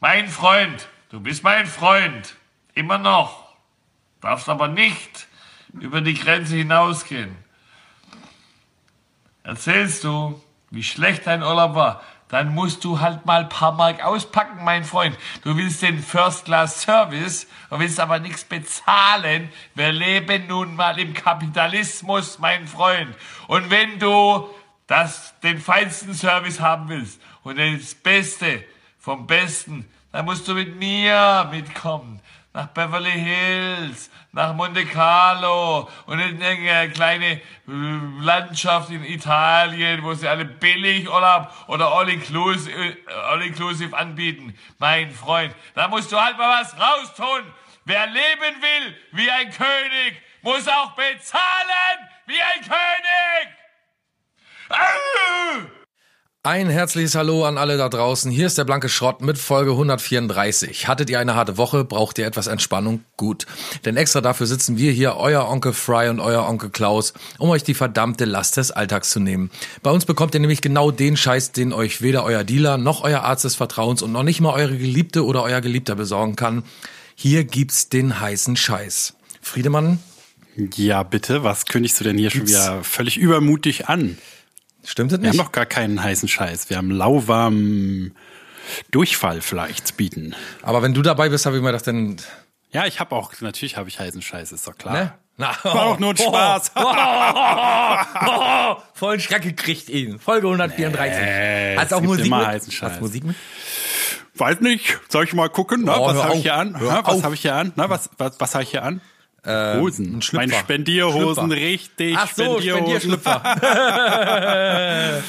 Mein Freund, du bist mein Freund. Immer noch. Darfst aber nicht über die Grenze hinausgehen. Erzählst du, wie schlecht dein Urlaub war, dann musst du halt mal ein paar Mark auspacken, mein Freund. Du willst den First-Class-Service und willst aber nichts bezahlen. Wir leben nun mal im Kapitalismus, mein Freund. Und wenn du das, den feinsten Service haben willst und das Beste vom Besten, dann musst du mit mir mitkommen nach Beverly Hills, nach Monte Carlo und in eine kleine äh, Landschaft in Italien, wo sie alle billig Urlaub oder all-inclusive äh, anbieten. Mein Freund, da musst du halt mal was raustun. Wer leben will wie ein König, muss auch bezahlen wie ein König. Ein herzliches Hallo an alle da draußen. Hier ist der blanke Schrott mit Folge 134. Hattet ihr eine harte Woche? Braucht ihr etwas Entspannung? Gut. Denn extra dafür sitzen wir hier, euer Onkel Fry und euer Onkel Klaus, um euch die verdammte Last des Alltags zu nehmen. Bei uns bekommt ihr nämlich genau den Scheiß, den euch weder euer Dealer noch euer Arzt des Vertrauens und noch nicht mal eure Geliebte oder euer Geliebter besorgen kann. Hier gibt's den heißen Scheiß. Friedemann? Ja, bitte. Was kündigst du denn hier Gibt's? schon wieder völlig übermutig an? Stimmt das nicht? Wir haben noch gar keinen heißen Scheiß. Wir haben lauwarmen Durchfall vielleicht zu bieten. Aber wenn du dabei bist, habe ich mir gedacht, dann. Ja, ich habe auch, natürlich habe ich heißen Scheiß, ist doch klar. Ne? Na, oh, War doch nur ein Spaß. Oh, oh, oh, voll Schreck gekriegt ihn. Folge 134. Nee, Hast auch Musik immer mit? heißen Scheiß. Hast Musik mit? Weiß nicht. Soll ich mal gucken? Na, Oh, was habe ich hier an? Na, was habe ich hier an? Na, was, was, was habe ich hier an? Ähm, Hosen. ein Schlüpfer. Meine Spendierhosen, Schlüpfer. richtig. Ach so, Spendierhosen. Spendierschlüpfer.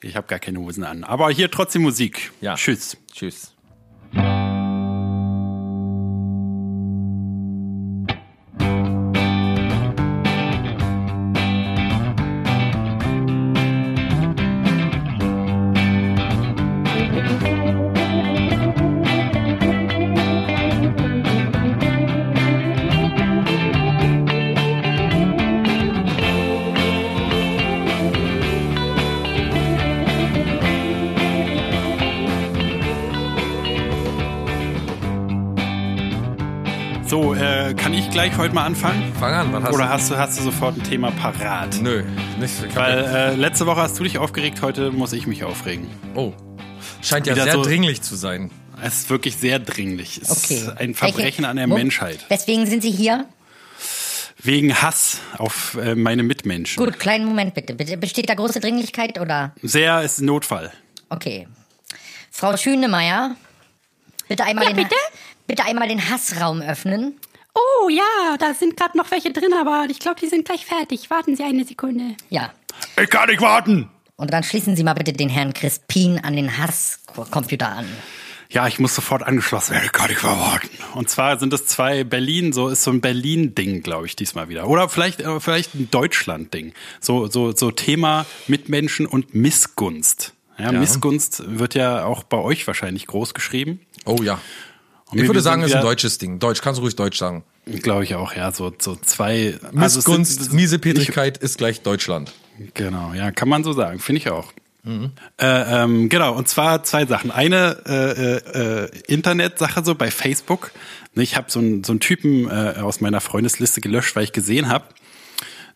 Ich habe gar keine Hosen an. Aber hier trotzdem Musik. Ja. Tschüss. Tschüss. Gleich heute mal anfangen? Fang an, was hast Oder du? hast du, hast du sofort ein Thema parat? Nö, nicht. Ich hab Weil äh, letzte Woche hast du dich aufgeregt, heute muss ich mich aufregen. oh. Scheint ja wieder sehr so- dringlich zu sein. Es ist wirklich sehr dringlich. Es Okay. ist ein Verbrechen Welche- an der Wo- Menschheit. Weswegen sind Sie hier? Wegen Hass auf äh, meine Mitmenschen. Gut, kleinen Moment bitte. bitte. Besteht da große Dringlichkeit oder? Sehr ist ein Notfall. Okay. Frau Schünemeyer, bitte einmal, Ja, den, bitte? bitte einmal den Hassraum öffnen. Oh ja, da sind gerade noch welche drin, aber ich glaube, die sind gleich fertig. Warten Sie eine Sekunde. Ja. Ich kann nicht warten! Und dann schließen Sie mal bitte den Herrn Crispin an den Hasscomputer an. Ja, ich muss sofort angeschlossen werden. Ich kann nicht warten. Und zwar sind es zwei Berlin, so ist so ein Berlin-Ding, glaube ich, diesmal wieder. Oder vielleicht, äh, vielleicht ein Deutschland-Ding. So, so, so Thema Mitmenschen und Missgunst. Ja, Missgunst wird ja auch bei euch wahrscheinlich groß geschrieben. Oh ja. Ich würde sagen, es ist ein deutsches Ding. Deutsch, kannst du ruhig Deutsch sagen. Glaube ich auch, ja, so, so zwei. also Missgunst, Miesepetrigkeit ist gleich Deutschland. Genau, ja, kann man so sagen, finde ich auch. Äh, ähm, genau, und zwar zwei Sachen. Eine äh, äh, äh, Internetsache so bei Facebook. Ne, Ich habe so einen so einen Typen äh, aus meiner Freundesliste gelöscht, weil ich gesehen habe,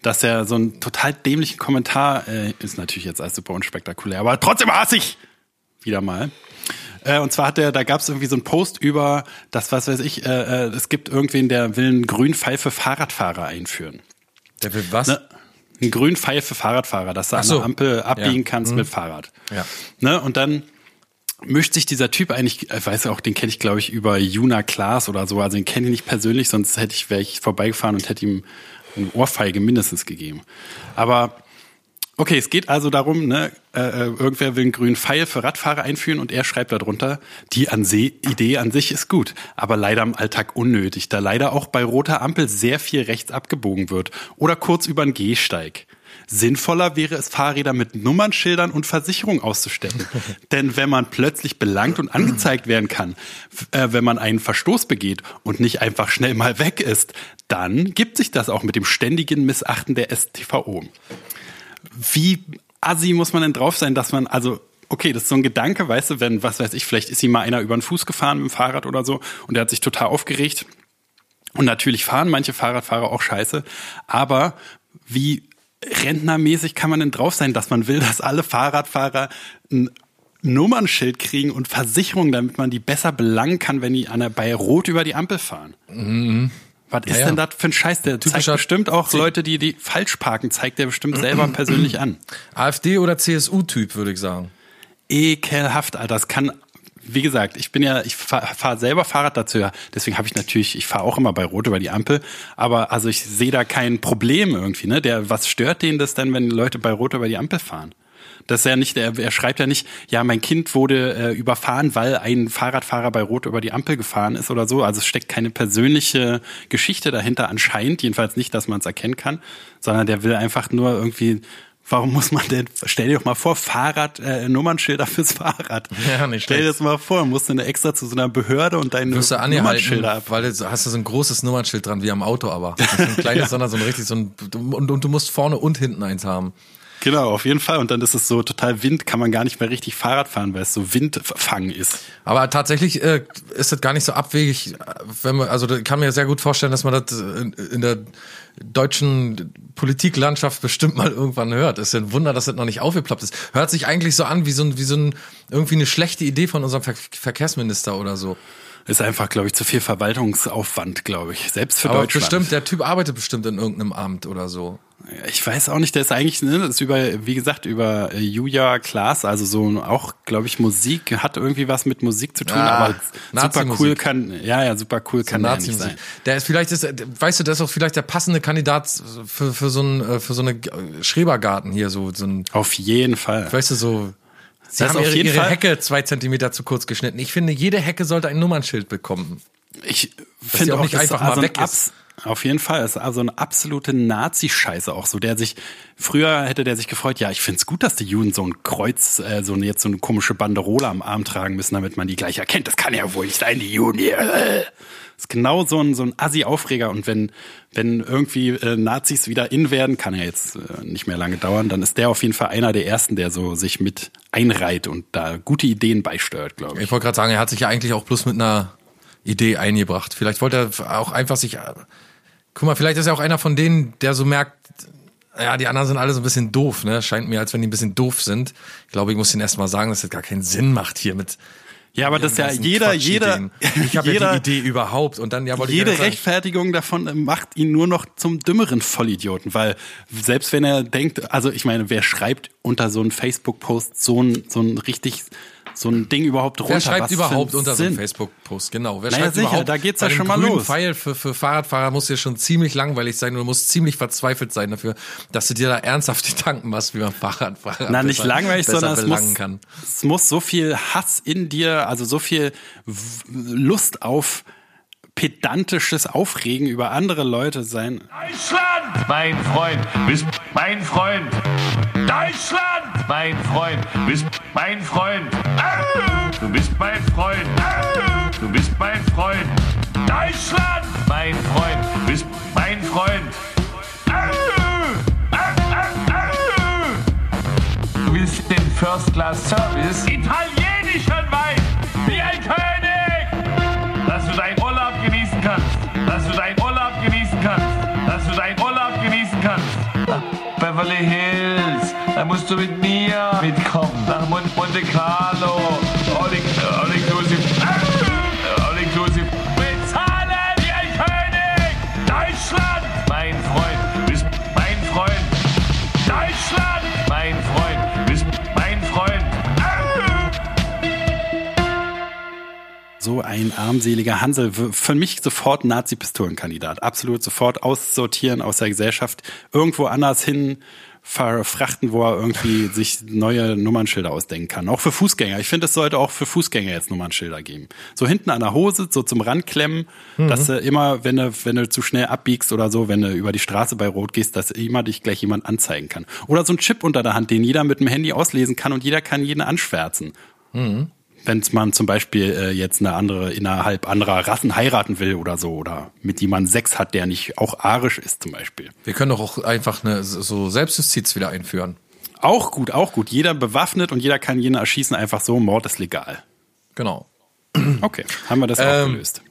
dass er so einen total dämlichen Kommentar äh, ist natürlich jetzt alles super unspektakulär, aber trotzdem hasse ich wieder mal. Äh, und zwar hat er, da gab es irgendwie so einen Post über das, was weiß ich, äh, äh, es gibt irgendwen, der will einen Grünpfeil für Fahrradfahrer einführen. Der will was? Ne? Ein Grünpfeil für Fahrradfahrer, dass du Ach an so. der Ampel abbiegen Ja. kannst mit Fahrrad. Ja. Ne? Und dann mischt sich dieser Typ eigentlich, ich weiß auch, den kenne ich glaube ich über Juna Klaas oder so, also den kenne ich nicht persönlich, sonst hätte ich, wäre ich vorbeigefahren und hätte ihm eine Ohrfeige mindestens gegeben. Aber Okay, es geht also darum, ne, äh, äh, irgendwer will einen grünen Pfeil für Radfahrer einführen und er schreibt darunter, die an See Idee an sich ist gut, aber leider im Alltag unnötig, da leider auch bei roter Ampel sehr viel rechts abgebogen wird oder kurz über den Gehsteig. Sinnvoller wäre es, Fahrräder mit Nummernschildern und Versicherung auszustecken. Denn wenn man plötzlich belangt und angezeigt werden kann, äh, wenn man einen Verstoß begeht und nicht einfach schnell mal weg ist, dann gibt sich das auch mit dem ständigen Missachten der STVO wie assi muss man denn drauf sein, dass man, also, okay, das ist so ein Gedanke, weißt du, wenn, was weiß ich, vielleicht ist ihm mal einer über den Fuß gefahren mit dem Fahrrad oder so und der hat sich total aufgeregt. Und natürlich fahren manche Fahrradfahrer auch scheiße, aber wie rentnermäßig kann man denn drauf sein, dass man will, dass alle Fahrradfahrer ein Nummernschild kriegen und Versicherung, damit man die besser belangen kann, wenn die an der, bei Rot über die Ampel fahren. Was ist ja. denn das für ein Scheiß? Der zeigt Typischer bestimmt auch C- Leute, die, die falsch parken, zeigt der bestimmt selber persönlich an. AfD oder CSU-Typ, würde ich sagen. Ekelhaft, Alter. Das kann, wie gesagt, ich bin ja, ich fahre fahr selber Fahrrad dazu, ja. Deswegen habe ich natürlich, ich fahre auch immer bei Rot über die Ampel. Aber also ich sehe da kein Problem irgendwie, ne? Der, was stört den das denn, wenn Leute bei Rot über die Ampel fahren? Das ist ja nicht, er, er schreibt ja nicht, ja, mein Kind wurde äh, überfahren, weil ein Fahrradfahrer bei Rot über die Ampel gefahren ist oder so. Also es steckt keine persönliche Geschichte dahinter anscheinend, jedenfalls nicht, dass man es erkennen kann, sondern der will einfach nur irgendwie, warum muss man denn, stell dir doch mal vor, Fahrrad, äh, Nummernschilder fürs Fahrrad. Ja, nicht Stell dir das mal vor, musst du eine extra zu so einer Behörde und deine Wirst du Nummernschilder ab. weil du hast du so ein großes Nummernschild dran, wie am Auto aber. Nicht so ein kleines, sondern so ein richtig so ein, und, und du musst vorne und hinten eins haben. Genau, auf jeden Fall. Und dann ist es so total Wind, kann man gar nicht mehr richtig Fahrrad fahren, weil es so Windfang ist. Aber tatsächlich äh, ist das gar nicht so abwegig, äh, wenn man, also kann mir sehr gut vorstellen, dass man das in, in der deutschen Politiklandschaft bestimmt mal irgendwann hört. Ist ja ein Wunder, dass das noch nicht aufgeploppt ist. Hört sich eigentlich so an wie so ein, wie so ein, irgendwie eine schlechte Idee von unserem Ver Verkehrsminister oder so. Ist einfach, glaube ich, zu viel Verwaltungsaufwand, glaube ich. Selbst für Aber Deutschland. bestimmt, der Typ arbeitet bestimmt in irgendeinem Amt oder so. Ich weiß auch nicht, der ist eigentlich, ne, das ist über, wie gesagt, über äh, Julia Klaas, also so auch, glaube ich, Musik, hat irgendwie was mit Musik zu tun, Ah, aber super cool kann, ja, ja, super cool kann der nicht sein. Der ist vielleicht ist, weißt du, der ist auch vielleicht der passende Kandidat für, für so ein, äh, für so eine Schrebergarten hier, so, so ein, Auf jeden Fall. weißt du, so, Sie Das haben ihre, ihre. Hecke zwei Zentimeter zu kurz geschnitten. Ich finde, jede Hecke sollte ein Nummernschild bekommen. Ich finde auch auch nicht einfach mal weg ist. Auf jeden Fall, ist also eine absolute Nazi-Scheiße auch so, der sich, früher hätte der sich gefreut, ja, ich find's gut, dass die Juden so ein Kreuz, äh, so eine, jetzt so eine komische Banderole am Arm tragen müssen, damit man die gleich erkennt. Das kann ja wohl nicht sein, die Juden hier. Ist genau so ein, so ein Assi-Aufreger und wenn, wenn irgendwie äh, Nazis wieder in werden, kann ja jetzt äh, nicht mehr lange dauern, dann ist der auf jeden Fall einer der ersten, der so sich mit einreiht und da gute Ideen beisteuert, glaube ich. Ich wollte gerade sagen, er hat sich ja eigentlich auch bloß mit einer Idee eingebracht. Vielleicht wollte er auch einfach sich, guck mal, vielleicht ist er auch einer von denen, der so merkt, ja, die anderen sind alle so ein bisschen doof, ne? Scheint mir, als wenn die ein bisschen doof sind. Ich glaube, ich muss ihnen erst mal sagen, dass das gar keinen Sinn macht hier mit. Ja, aber das ist ja jeder, jeder, Quatschideen. Ich habe ja die Idee überhaupt und dann ja wollte ich jede ja sagen, Rechtfertigung davon macht ihn nur noch zum dümmeren Vollidioten, weil selbst wenn er denkt, also ich meine, wer schreibt unter so einen Facebook-Post so ein, so ein richtig, so ein Ding überhaupt runter? Wer schreibt Was überhaupt unter so einen Sinn? Facebook-Post? Genau. Wer Naja, schreibt sicher, überhaupt? da geht's ja schon mal los. Pfeil für, für Fahrradfahrer muss ja schon ziemlich langweilig sein und du musst ziemlich verzweifelt sein dafür, dass du dir da ernsthaft Gedanken machst, wie man Fahrradfahrer Na, nicht besser- langweilig, besser sondern es muss, kann. es muss so viel Hass in dir, also so viel Lust auf pedantisches Aufregen über andere Leute sein. Deutschland, mein Freund, bist mein Freund. Deutschland, mein Freund, bist mein Freund. Du bist mein Freund. Du bist mein Freund. Deutschland, mein Freund, bist mein Freund. Du willst den First Class Service? Italienischen Wein, wie ein König! Dass du deinen Urlaub genießen kannst. Dass du deinen Urlaub genießen kannst. Dass du deinen Urlaub genießen kannst. Beverly Hills, da musst du mit mir mitkommen. Nach Mon Monte Carlo, all, all inclusive. All inclusive. Bezahlen wie ein König! Deutschland, mein Freund, bist mein Freund. Deutschland, mein Freund, bist mein Freund. So ein armseliger Hansel. Für mich sofort Nazi-Pistolenkandidat. Absolut sofort aussortieren aus der Gesellschaft. Irgendwo anders hin verfrachten, wo er irgendwie sich neue Nummernschilder ausdenken kann. Auch für Fußgänger. Ich finde, es sollte auch für Fußgänger jetzt Nummernschilder geben. So hinten an der Hose, so zum Randklemmen, dass du immer, wenn du, wenn du zu schnell abbiegst oder so, wenn du über die Straße bei Rot gehst, dass immer dich gleich jemand anzeigen kann. Oder so ein Chip unter der Hand, den jeder mit dem Handy auslesen kann und jeder kann jeden anschwärzen wenn man zum Beispiel äh, jetzt eine andere innerhalb anderer Rassen heiraten will oder so oder mit jemandem Sex hat, der nicht auch arisch ist zum Beispiel. Wir können doch auch einfach eine, so Selbstjustiz wieder einführen. Auch gut, auch gut. Jeder bewaffnet und jeder kann jeden erschießen, einfach so. Mord ist legal. Genau. Okay, haben wir das auch Ähm, gelöst.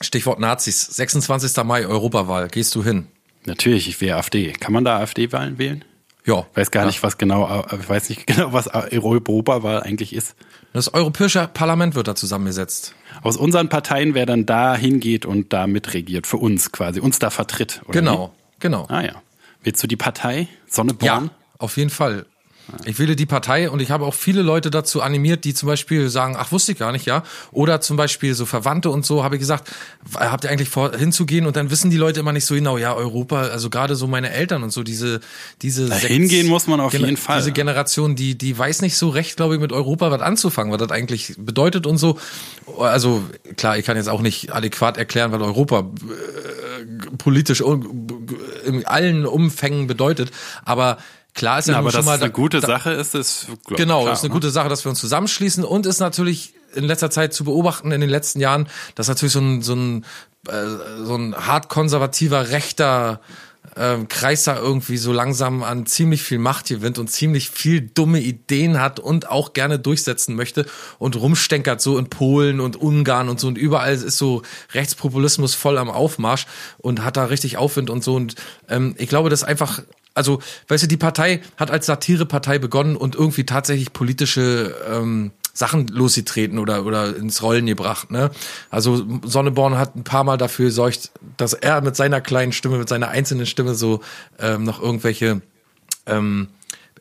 Stichwort Nazis. 26. Mai, Europawahl. Gehst du hin? Natürlich, ich wähle AfD. Kann man da AfD-Wahlen wählen? Ja. Weiß gar Ja. nicht, was genau, äh, weiß nicht genau, was Europawahl eigentlich ist. Das europäische Parlament wird da zusammengesetzt. Aus unseren Parteien, wer dann da hingeht und da mitregiert, für uns quasi, uns da vertritt. Oder Genau, genau. Wie? Ah ja. Willst du die Partei? Ja, Sonneborn? auf jeden Fall. Ich wähle die Partei und ich habe auch viele Leute dazu animiert, die zum Beispiel sagen, ach, wusste ich gar nicht, ja. Oder zum Beispiel so Verwandte und so, habe ich gesagt, habt ihr eigentlich vor, hinzugehen? Und dann wissen die Leute immer nicht so genau, ja, Europa, also gerade so meine Eltern und so, diese, diese Da hingehen muss man auf Gener- jeden Fall. Diese Generation, die, die weiß nicht so recht, glaube ich, mit Europa was anzufangen, was das eigentlich bedeutet und so. Also, klar, ich kann jetzt auch nicht adäquat erklären, was Europa äh, politisch in allen Umfängen bedeutet, aber klar ist ja Ja, aber schon dass mal es eine da- gute da, Sache ist, ist glaub, Genau, klar, das ist eine ne? gute Sache, dass wir uns zusammenschließen und ist natürlich in letzter Zeit zu beobachten in den letzten Jahren, dass natürlich so ein so ein äh, so ein hart konservativer rechter ähm, Kreis da irgendwie so langsam an ziemlich viel Macht gewinnt und ziemlich viel dumme Ideen hat und auch gerne durchsetzen möchte und rumstenkert so in Polen und Ungarn und so und überall ist so Rechtspopulismus voll am Aufmarsch und hat da richtig Aufwind und so und ähm, ich glaube, das ist einfach also, weißt du, die Partei hat als Satirepartei begonnen und irgendwie tatsächlich politische ähm, Sachen losgetreten oder, oder ins Rollen gebracht. Ne? Also Sonneborn hat ein paar Mal dafür gesorgt, dass er mit seiner kleinen Stimme, mit seiner einzelnen Stimme so ähm, noch irgendwelche ähm,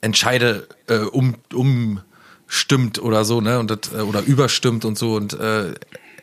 Entscheide äh, um, umstimmt oder so, ne? Und das, äh, oder überstimmt und so. Und äh,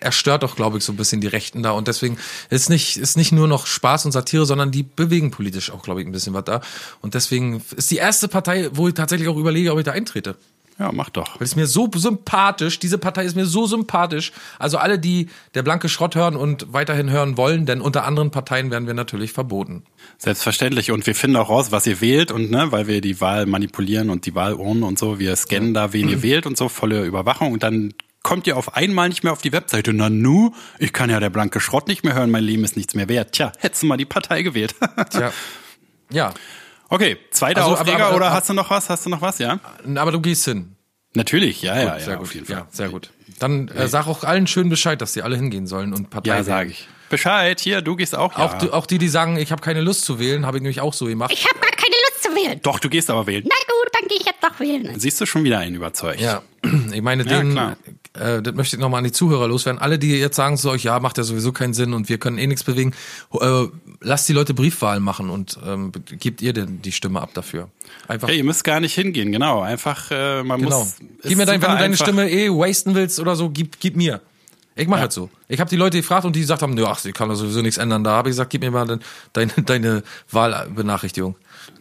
er stört doch, glaube ich, so ein bisschen die Rechten da. Und deswegen ist nicht, ist nicht nur noch Spaß und Satire, sondern die bewegen politisch auch, glaube ich, ein bisschen was da. Und deswegen ist die erste Partei, wo ich tatsächlich auch überlege, ob ich da eintrete. Ja, mach doch. Weil es mir so sympathisch, diese Partei ist mir so sympathisch. Also alle, die der blanke Schrott hören und weiterhin hören wollen, denn unter anderen Parteien werden wir natürlich verboten. Selbstverständlich. Und wir finden auch raus, was ihr wählt und ne, weil wir die Wahl manipulieren und die Wahlurnen und so, wir scannen da, wen ihr wählt und so, volle Überwachung und dann kommt ihr auf einmal nicht mehr auf die Webseite. Na nu, ich kann ja der blanke Schrott nicht mehr hören, mein Leben ist nichts mehr wert. Tja, hättest du mal die Partei gewählt. Tja. Ja, okay, zweiter Also, aber- Aufreger aber- oder aber- hast du noch was? Hast du noch was, ja? aber du gehst hin. Natürlich, ja, ja, ja, sehr auf gut. jeden Fall. Ja, sehr gut. Dann äh, sag auch allen schön Bescheid, dass die alle hingehen sollen und Partei Ja, sage ich. Bescheid, hier, du gehst auch. Auch, ja. die, auch die, die sagen, ich habe keine Lust zu wählen, habe ich nämlich auch so gemacht. Ich habe gar keine Lust zu wählen. Doch, du gehst aber wählen. Na gut, dann gehe ich jetzt doch wählen. Siehst du schon wieder einen überzeugt. Ja, ich meine, Ja, den, klar. Äh, das möchte ich nochmal an die Zuhörer loswerden. Alle, die jetzt sagen zu euch, ja, macht ja sowieso keinen Sinn und wir können eh nichts bewegen, äh, lasst die Leute Briefwahlen machen und ähm, gebt ihr denn die Stimme ab dafür. Einfach, Hey, ihr müsst gar nicht hingehen, genau. Einfach, äh, man genau. muss. Gib mir dein, wenn du deine einfach. Stimme eh wasten willst oder so, gib, gib mir. Ich mache halt so. Ich habe die Leute gefragt und die gesagt haben, nö, ach, sie kann da sowieso nichts ändern. Da habe ich gesagt, gib mir mal dein, deine, deine Wahlbenachrichtigung.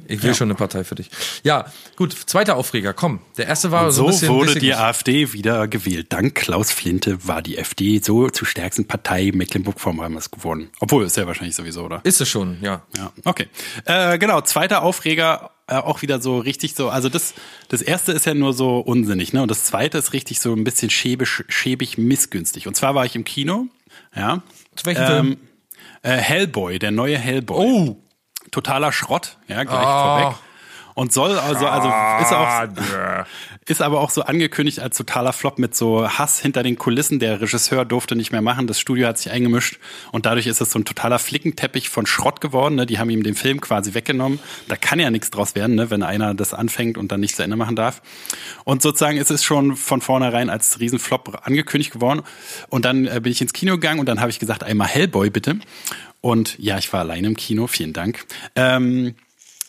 Ich will schon eine Partei für dich. Ja, gut, zweiter Aufreger, komm. Der erste war so, So ein bisschen... wurde bisschen die AfD wieder gewählt. Dank Klaus Flinte war die FD so zur stärksten Partei Mecklenburg-Vorpommerns geworden. Obwohl, ist ja wahrscheinlich sowieso, oder? Ist es schon, ja. Ja, okay. Äh, genau, zweiter Aufreger, äh, auch wieder so richtig so, also das, das erste ist ja nur so unsinnig, ne? Und das zweite ist richtig so ein bisschen schäbig, schäbig missgünstig. Und zwar war ich im Kino, ja. Zu welchem Film? Äh, Hellboy, der neue Hellboy. Oh. Totaler Schrott, ja, gleich Ah. vorweg. Und soll also, also ist auch, ist aber auch so angekündigt als totaler Flop mit so Hass hinter den Kulissen. Der Regisseur durfte nicht mehr machen, das Studio hat sich eingemischt und dadurch ist es so ein totaler Flickenteppich von Schrott geworden. Ne? Die haben ihm den Film quasi weggenommen. Da kann ja nichts draus werden, ne? wenn einer das anfängt und dann nicht zu Ende machen darf. Und sozusagen ist es schon von vornherein als Riesenflop angekündigt geworden. Und dann äh, bin ich ins Kino gegangen und dann habe ich gesagt, einmal Hellboy bitte. Und ja, ich war alleine im Kino, vielen Dank. Ähm,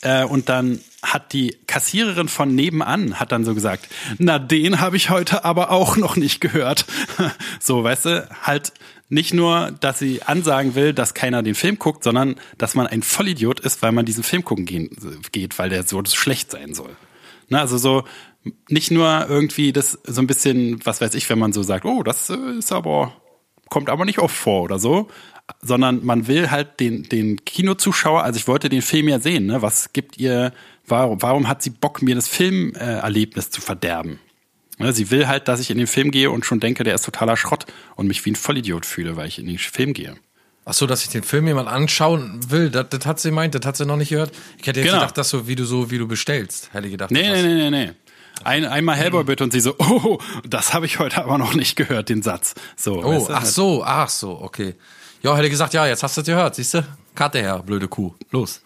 äh, und dann hat die Kassiererin von nebenan hat dann so gesagt, na den habe ich heute aber auch noch nicht gehört. so, weißt du, halt nicht nur, dass sie ansagen will, dass keiner den Film guckt, sondern dass man ein Vollidiot ist, weil man diesen Film gucken gehen, geht, weil der so schlecht sein soll. Ne, also so nicht nur irgendwie das so ein bisschen, was weiß ich, wenn man so sagt, oh, das äh, ist aber kommt aber nicht oft vor oder so, sondern man will halt den, den Kinozuschauer, also ich wollte den Film ja sehen, ne? was gibt ihr, warum, warum hat sie Bock, mir das Filmerlebnis zu verderben? Ne, sie will halt, dass ich in den Film gehe und schon denke, der ist totaler Schrott und mich wie ein Vollidiot fühle, weil ich in den Film gehe. Ach so, dass ich den Film jemand anschauen will, das, das hat sie meint, das hat sie noch nicht gehört. Ich hätte jetzt Genau. gedacht, dass so wie du so wie du bestellst, hätte ich gedacht. Nee, nee, nee, nee, nee. Ein, einmal Hellboy bitte und sie so, oh, das habe ich heute aber noch nicht gehört, den Satz. So, Oh, weißt du? ach so, ach so, okay. Ja, hätte gesagt, ja, jetzt hast du es gehört, siehst du? Karte her, blöde Kuh. Los.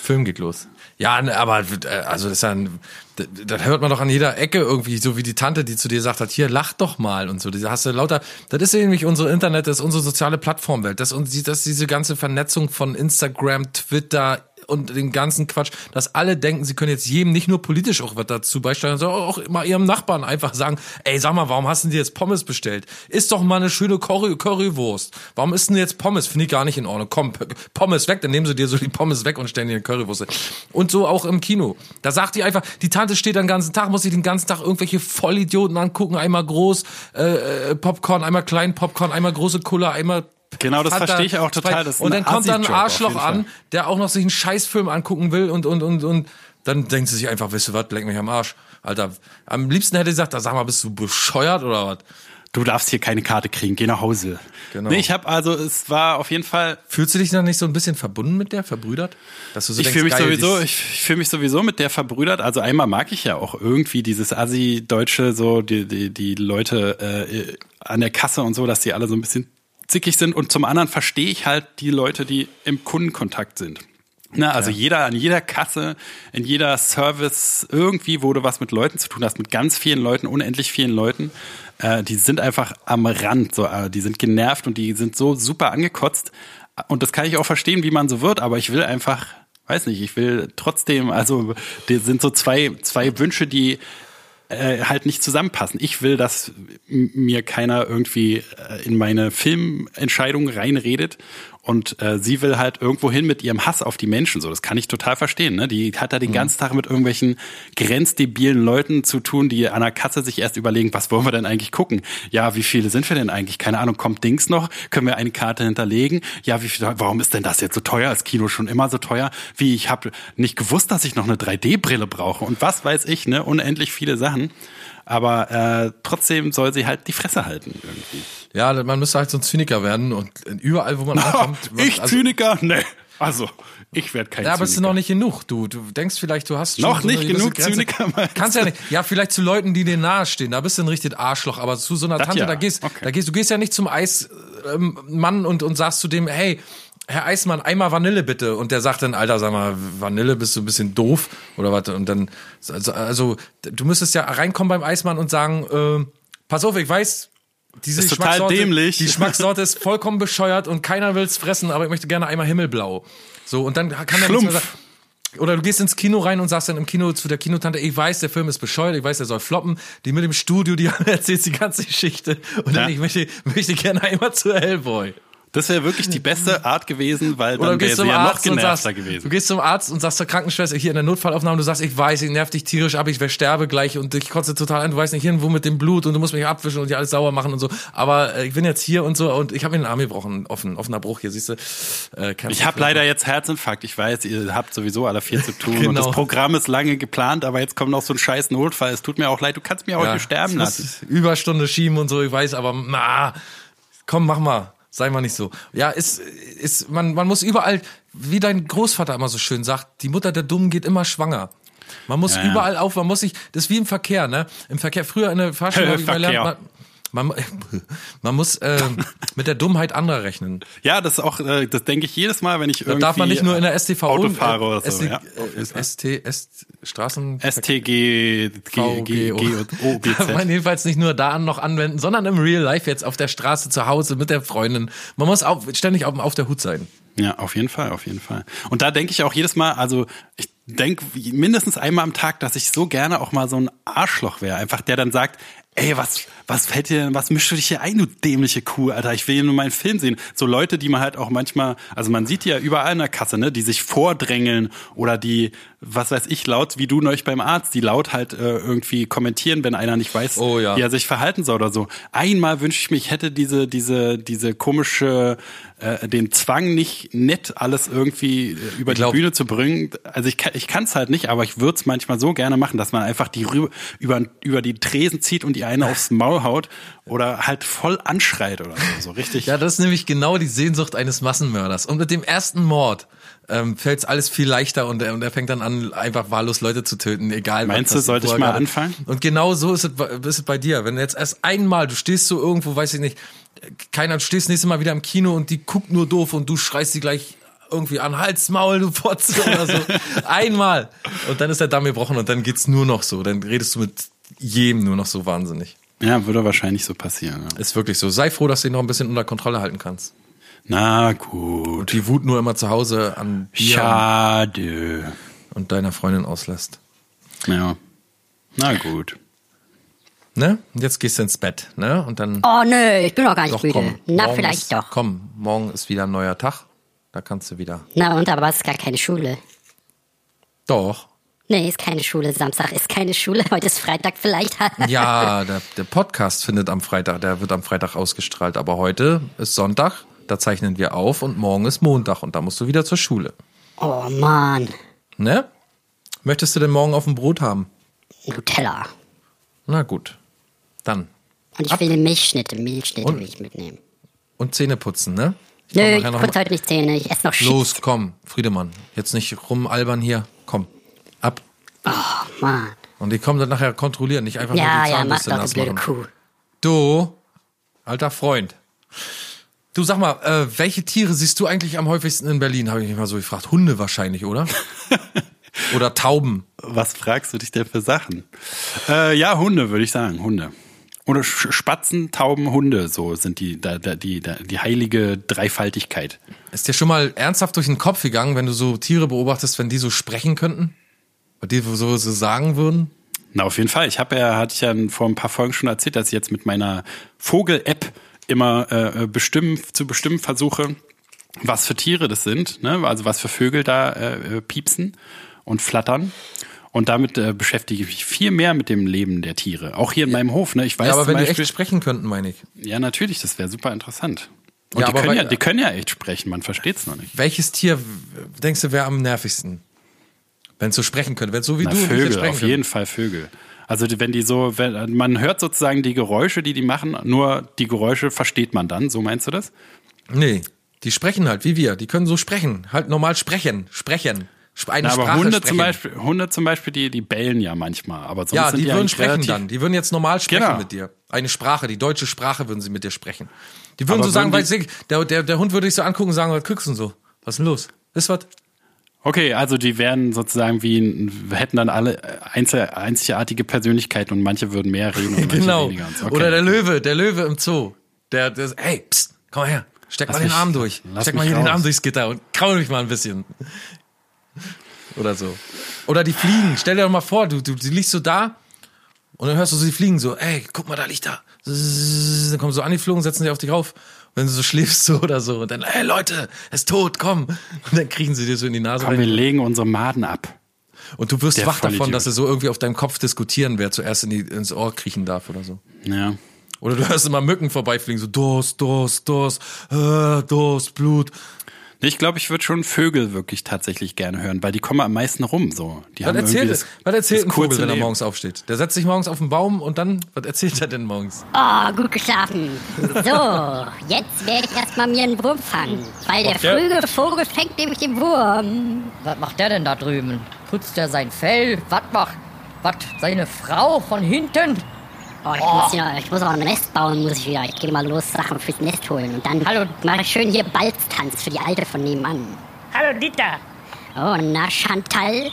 Film geht los. Ja, aber äh, also das ist ja ein, das, hört man doch an jeder Ecke irgendwie, so wie die Tante, die zu dir sagt hat, hier lach doch mal und so. Da hast du lauter, das ist nämlich unsere Internet, das ist unsere soziale Plattformwelt, das ist, das ist diese ganze Vernetzung von Instagram, Twitter und den ganzen Quatsch, dass alle denken, sie können jetzt jedem nicht nur politisch auch was dazu beisteuern, sondern auch immer ihrem Nachbarn einfach sagen, ey, sag mal, warum hast du dir jetzt Pommes bestellt? Ist doch mal eine schöne Curry Currywurst. Warum ist denn jetzt Pommes? Finde ich gar nicht in Ordnung. Komm, Pommes weg, dann nehmen sie dir so die Pommes weg und stellen dir eine Currywurst. Und so auch im Kino. Da sagt die einfach, die Tante steht den ganzen Tag, muss sich den ganzen Tag irgendwelche Vollidioten angucken, einmal groß äh, äh, Popcorn, einmal klein Popcorn, einmal große Cola, einmal Genau, das verstehe ich auch total. Das und dann kommt dann ein Arschloch an, der auch noch sich einen Scheißfilm angucken will und, und, und, und dann denkt sie sich einfach, weißt du was, leck mich am Arsch. Alter, am liebsten hätte sie gesagt, da sag mal, bist du bescheuert oder was? Du darfst hier keine Karte kriegen, geh nach Hause. Genau. Nee, ich habe also, es war auf jeden Fall Fühlst du dich dann nicht so ein bisschen verbunden mit der, verbrüdert? Dass du so ich fühle mich sowieso, ich, ich fühle mich sowieso mit der verbrüdert. Also einmal mag ich ja auch irgendwie dieses Assi-Deutsche, so die, die, die Leute äh, an der Kasse und so, dass die alle so ein bisschen zickig sind. Und zum anderen verstehe ich halt die Leute, die im Kundenkontakt sind. Na, also jeder an jeder Kasse, in jeder Service, irgendwie, wo du was mit Leuten zu tun hast, mit ganz vielen Leuten, unendlich vielen Leuten, äh, die sind einfach am Rand, so, äh, die sind genervt und die sind so super angekotzt. Und das kann ich auch verstehen, wie man so wird, aber ich will einfach, weiß nicht, ich will trotzdem, also, die sind so zwei, zwei Wünsche, die äh, halt nicht zusammenpassen. Ich will, dass mir keiner irgendwie äh, in meine Filmentscheidungen reinredet und äh, sie will halt irgendwo hin mit ihrem Hass auf die Menschen. So, das kann ich total verstehen. Ne? Die hat da den ganzen Tag mit irgendwelchen grenzdebilen Leuten zu tun, die an der Kasse sich erst überlegen, was wollen wir denn eigentlich gucken? Ja, wie viele sind wir denn eigentlich? Keine Ahnung, kommt Dings noch? Können wir eine Karte hinterlegen? Ja, wie viel, warum ist denn das jetzt so teuer? Ist Kino schon immer so teuer? Wie, ich habe nicht gewusst, dass ich noch eine 3D-Brille brauche und was weiß ich, ne? Unendlich viele Sachen. Aber äh, trotzdem soll sie halt die Fresse halten irgendwie. Ja, man müsste halt so ein Zyniker werden und überall, wo man ankommt. ich also, Zyniker? Nee. Also, ich werde kein Ja, aber es ist Zyniker. noch nicht genug. Du, du denkst vielleicht, du hast schon Noch so nicht genug Grenze. Zyniker, meinst Kannst ja nicht. Ja, vielleicht zu Leuten, die dir nahestehen. Da bist du ein richtiges Arschloch. Aber zu so einer Das Tante, ja. da gehst, Okay. da gehst, du gehst ja nicht zum Eismann und, und sagst zu dem, hey, Herr Eismann, einmal Vanille bitte. Und der sagt dann, Alter, sag mal, Vanille, bist du ein bisschen doof oder was? Und dann, also, also du müsstest ja reinkommen beim Eismann und sagen, äh, pass auf, ich weiß, diese Ist total dämlich. Die Geschmackssorte ist vollkommen bescheuert und keiner will's fressen, aber ich möchte gerne einmal Himmelblau. So, und dann kann er nichts Schlumpf. mehr sagen. Oder du gehst ins Kino rein und sagst dann im Kino zu der Kinotante, ich weiß, der Film ist bescheuert, ich weiß, der soll floppen. Die mit dem Studio, die erzählt die ganze Geschichte. Und dann, Ja. ich möchte, möchte gerne einmal zu Hellboy. Das wäre wirklich die beste Art gewesen, weil dann wäre sie ja noch und genervter sagst, gewesen. du gehst zum Arzt und sagst zur Krankenschwester hier in der Notfallaufnahme, du sagst, ich weiß, ich nerv dich tierisch ab, ich sterbe gleich und ich kotze total an, du weißt nicht irgendwo mit dem Blut und du musst mich abwischen und dir alles sauer machen und so. Aber äh, ich bin jetzt hier und so und ich habe mir den Arm gebrochen, offen, offener Bruch hier, siehst du. Äh, Ich habe leider jetzt Herzinfarkt. Ich weiß, ihr habt sowieso alle viel zu tun. Und Genau. das Programm ist lange geplant, aber jetzt kommt noch so ein scheiß Notfall. Es tut mir auch leid, du kannst mir heute sterben lassen. Überstunde schieben und so, ich weiß, aber na, komm, mach mal. Sei mal nicht so. Ja, ist, ist, man, man muss überall, wie dein Großvater immer so schön sagt, die Mutter der Dummen geht immer schwanger. Man muss Ja, ja. überall auf, man muss sich, das ist wie im Verkehr, ne? Im Verkehr, früher in der Fahrschule habe ich gelernt, man, man, man muss äh, mit der Dummheit anderer rechnen. Ja, das ist auch, äh, das denke ich jedes Mal, wenn ich irgendwie darf man nicht nur in der STV Auto fahre oder so. Ja, äh, ST, S, Straßen, STG, G, G, G und O, B, Darf man jedenfalls nicht nur da noch anwenden, sondern im Real Life jetzt auf der Straße zu Hause mit der Freundin. Man muss auf, ständig auf, auf der Hut sein. Ja, auf jeden Fall, auf jeden Fall. Und da denke ich auch jedes Mal, also ich denke mindestens einmal am Tag, dass ich so gerne auch mal so ein Arschloch wäre. Einfach der dann sagt, ey, was, was fällt dir was mischst du dich hier ein, du dämliche Kuh, Alter? Ich will hier nur meinen Film sehen. So Leute, die man halt auch manchmal, also man sieht die ja überall in der Kasse, ne, die sich vordrängeln oder die, was weiß ich, laut, wie du neulich beim Arzt, die laut halt äh, irgendwie kommentieren, wenn einer nicht weiß, Oh ja. wie er sich verhalten soll oder so. Einmal wünsche ich mir, ich hätte diese, diese, diese komische, äh, den Zwang nicht nett alles irgendwie äh, über glaub- die Bühne zu bringen. Also ich kann ich kann es halt nicht, aber ich würde es manchmal so gerne machen, dass man einfach die rüber, über, über die Tresen zieht und ihr eine aufs Maul haut oder halt voll anschreit oder so. So richtig. Ja, das ist nämlich genau die Sehnsucht eines Massenmörders. Und mit dem ersten Mord ähm, fällt alles viel leichter und er, und er fängt dann an, einfach wahllos Leute zu töten, egal Meinst du, sollte ich mal anfangen? Und genau so ist es, bei- ist es bei dir. Wenn jetzt erst einmal, du stehst so irgendwo, weiß ich nicht, keiner, du stehst nächstes Mal wieder im Kino und die guckt nur doof und du schreist sie gleich irgendwie an Hals, Maul, du Fotze oder so. Einmal. Und dann ist der Damm gebrochen und dann geht's nur noch so. Dann redest du mit jedem nur noch so wahnsinnig. Ja, würde wahrscheinlich so passieren. Ja. Ist wirklich so. Sei froh, dass du ihn noch ein bisschen unter Kontrolle halten kannst. Na gut. Die Wut nur immer zu Hause an dir Schade. und deiner Freundin auslässt. Ja. Na gut. Ne? Und jetzt gehst du ins Bett, ne? Und dann Oh nö, ich bin noch gar nicht doch müde. komm. Na, vielleicht ist, doch. Komm, morgen ist wieder ein neuer Tag. Da kannst du wieder. Na und, aber es ist gar keine Schule. Doch. Nee, ist keine Schule. Samstag ist keine Schule. Heute ist Freitag vielleicht. Ja, der, der Podcast findet am Freitag, der wird am Freitag ausgestrahlt. Aber heute ist Sonntag, da zeichnen wir auf und morgen ist Montag und da musst du wieder zur Schule. oh Mann. Ne? Möchtest du denn morgen auf dem Brot haben? Nutella. Na gut. Dann. Und ich will Milchschnitte. Milchschnitte Und- will ich mitnehmen. Und Zähne putzen, ne? Ich Nö, ich putze heute nicht Zähne. Ich esse noch Chips. Los, komm, Friedemann. Jetzt nicht rumalbern hier. Oh Mann. Und die kommen dann nachher kontrollieren, nicht einfach nur Ja, die ja, mach Zahnbürste doch, du nass blöde machen. Kuh. Du, alter Freund. Du sag mal, äh, welche Tiere siehst du eigentlich am häufigsten in Berlin? Habe ich mich mal so gefragt. Hunde wahrscheinlich, oder? oder Tauben. Was fragst du dich denn für Sachen? Äh, ja, Hunde, würde ich sagen. Hunde. Oder Spatzen, Tauben, Hunde, so sind die, da, da, die, da, die heilige Dreifaltigkeit. Ist dir schon mal ernsthaft durch den Kopf gegangen, wenn du so Tiere beobachtest, wenn die so sprechen könnten? Die so, so sagen würden? Na, auf jeden Fall. Ich habe ja, hatte ich ja vor ein paar Folgen schon erzählt, dass ich jetzt mit meiner Vogel-App immer äh, bestimmen, zu bestimmen versuche, was für Tiere das sind, ne? also was für Vögel da äh, äh, piepsen und flattern. Und damit äh, beschäftige ich mich viel mehr mit dem Leben der Tiere. Auch hier in meinem Hof. Ne? Ich weiß Ja, aber wenn die Beispiel, echt sprechen könnten, meine ich. ja, natürlich, das wäre super interessant. Und Ja, die, aber können ja, die können ja echt sprechen, man versteht es noch nicht. Welches Tier denkst du wäre am nervigsten? Wenn es so sprechen könnte, wenn es so wie Na, du Vögel, sprechen auf könnten. jeden Fall Vögel. Also wenn die so, wenn, man hört sozusagen die Geräusche, die die machen, nur die Geräusche versteht man dann, so meinst du das? Nee, die sprechen halt wie wir. Die können so sprechen. Halt normal sprechen. Sprechen. Sp- Eine Na, aber Sprache Hunde sprechen. zum Beispiel, Hunde zum Beispiel, die, die bellen ja manchmal, aber sonst Ja, sind die, die, würden sprechen dann. Die würden jetzt normal sprechen Genau. mit dir. Eine Sprache, die deutsche Sprache würden sie mit dir sprechen. Die würden Aber so sagen, weil der, der, der Hund würde dich so angucken und sagen, was guckst du denn so? Was ist denn los? Ist was? Okay, also die wären sozusagen wie, hätten dann alle einzel, einzigartige Persönlichkeiten und manche würden mehr reden und manche Genau. weniger. Und so. Okay. Oder der Löwe, der Löwe im Zoo. Der, der ey, pst, komm mal her. Steck Lass mal den mich- Arm durch. Steck mal hier den raus. Arm durchs Gitter und kraul mich mal ein bisschen. Oder so. Oder die Fliegen. Stell dir doch mal vor, du, du, du liegst so da und dann hörst du so die Fliegen so, ey, guck mal, da liegt da. Dann kommen so angeflogen, setzen sich auf dich rauf. Wenn du so schläfst so oder so. Und dann, ey Leute, er ist tot, komm. Und dann kriechen sie dir so in die Nase Komm, rein. wir legen unsere Maden ab. Und du wirst Der wach davon, dass sie so irgendwie auf deinem Kopf diskutieren, wer zuerst in die, ins Ohr kriechen darf oder so. Ja. Oder du hörst immer Mücken vorbeifliegen, so Durst, Durst, Durst, äh, Durst, Blut. Ich glaube, ich würde schon Vögel wirklich tatsächlich gerne hören, weil die kommen am meisten rum so. Die Was haben irgendwie erzählt, das, was erzählt ein Vogel, wenn er morgens aufsteht? Der setzt sich morgens auf den Baum und dann, was erzählt er denn morgens? Oh, gut geschlafen. So, jetzt werde ich erstmal mir einen Wurm fangen. Weil der der- frühe Vogel fängt nämlich den Wurm. Was macht der denn da drüben? Putzt er sein Fell? Was macht? Was? Seine Frau von hinten? Oh, ich, muss ja, ich muss auch ein Nest bauen, muss ich wieder. Ich gehe mal los, Sachen fürs Nest holen. Und dann Hallo. mache ich schön hier Balztanz für die Alte von nebenan. Hallo Dieter, Oh, na Chantal.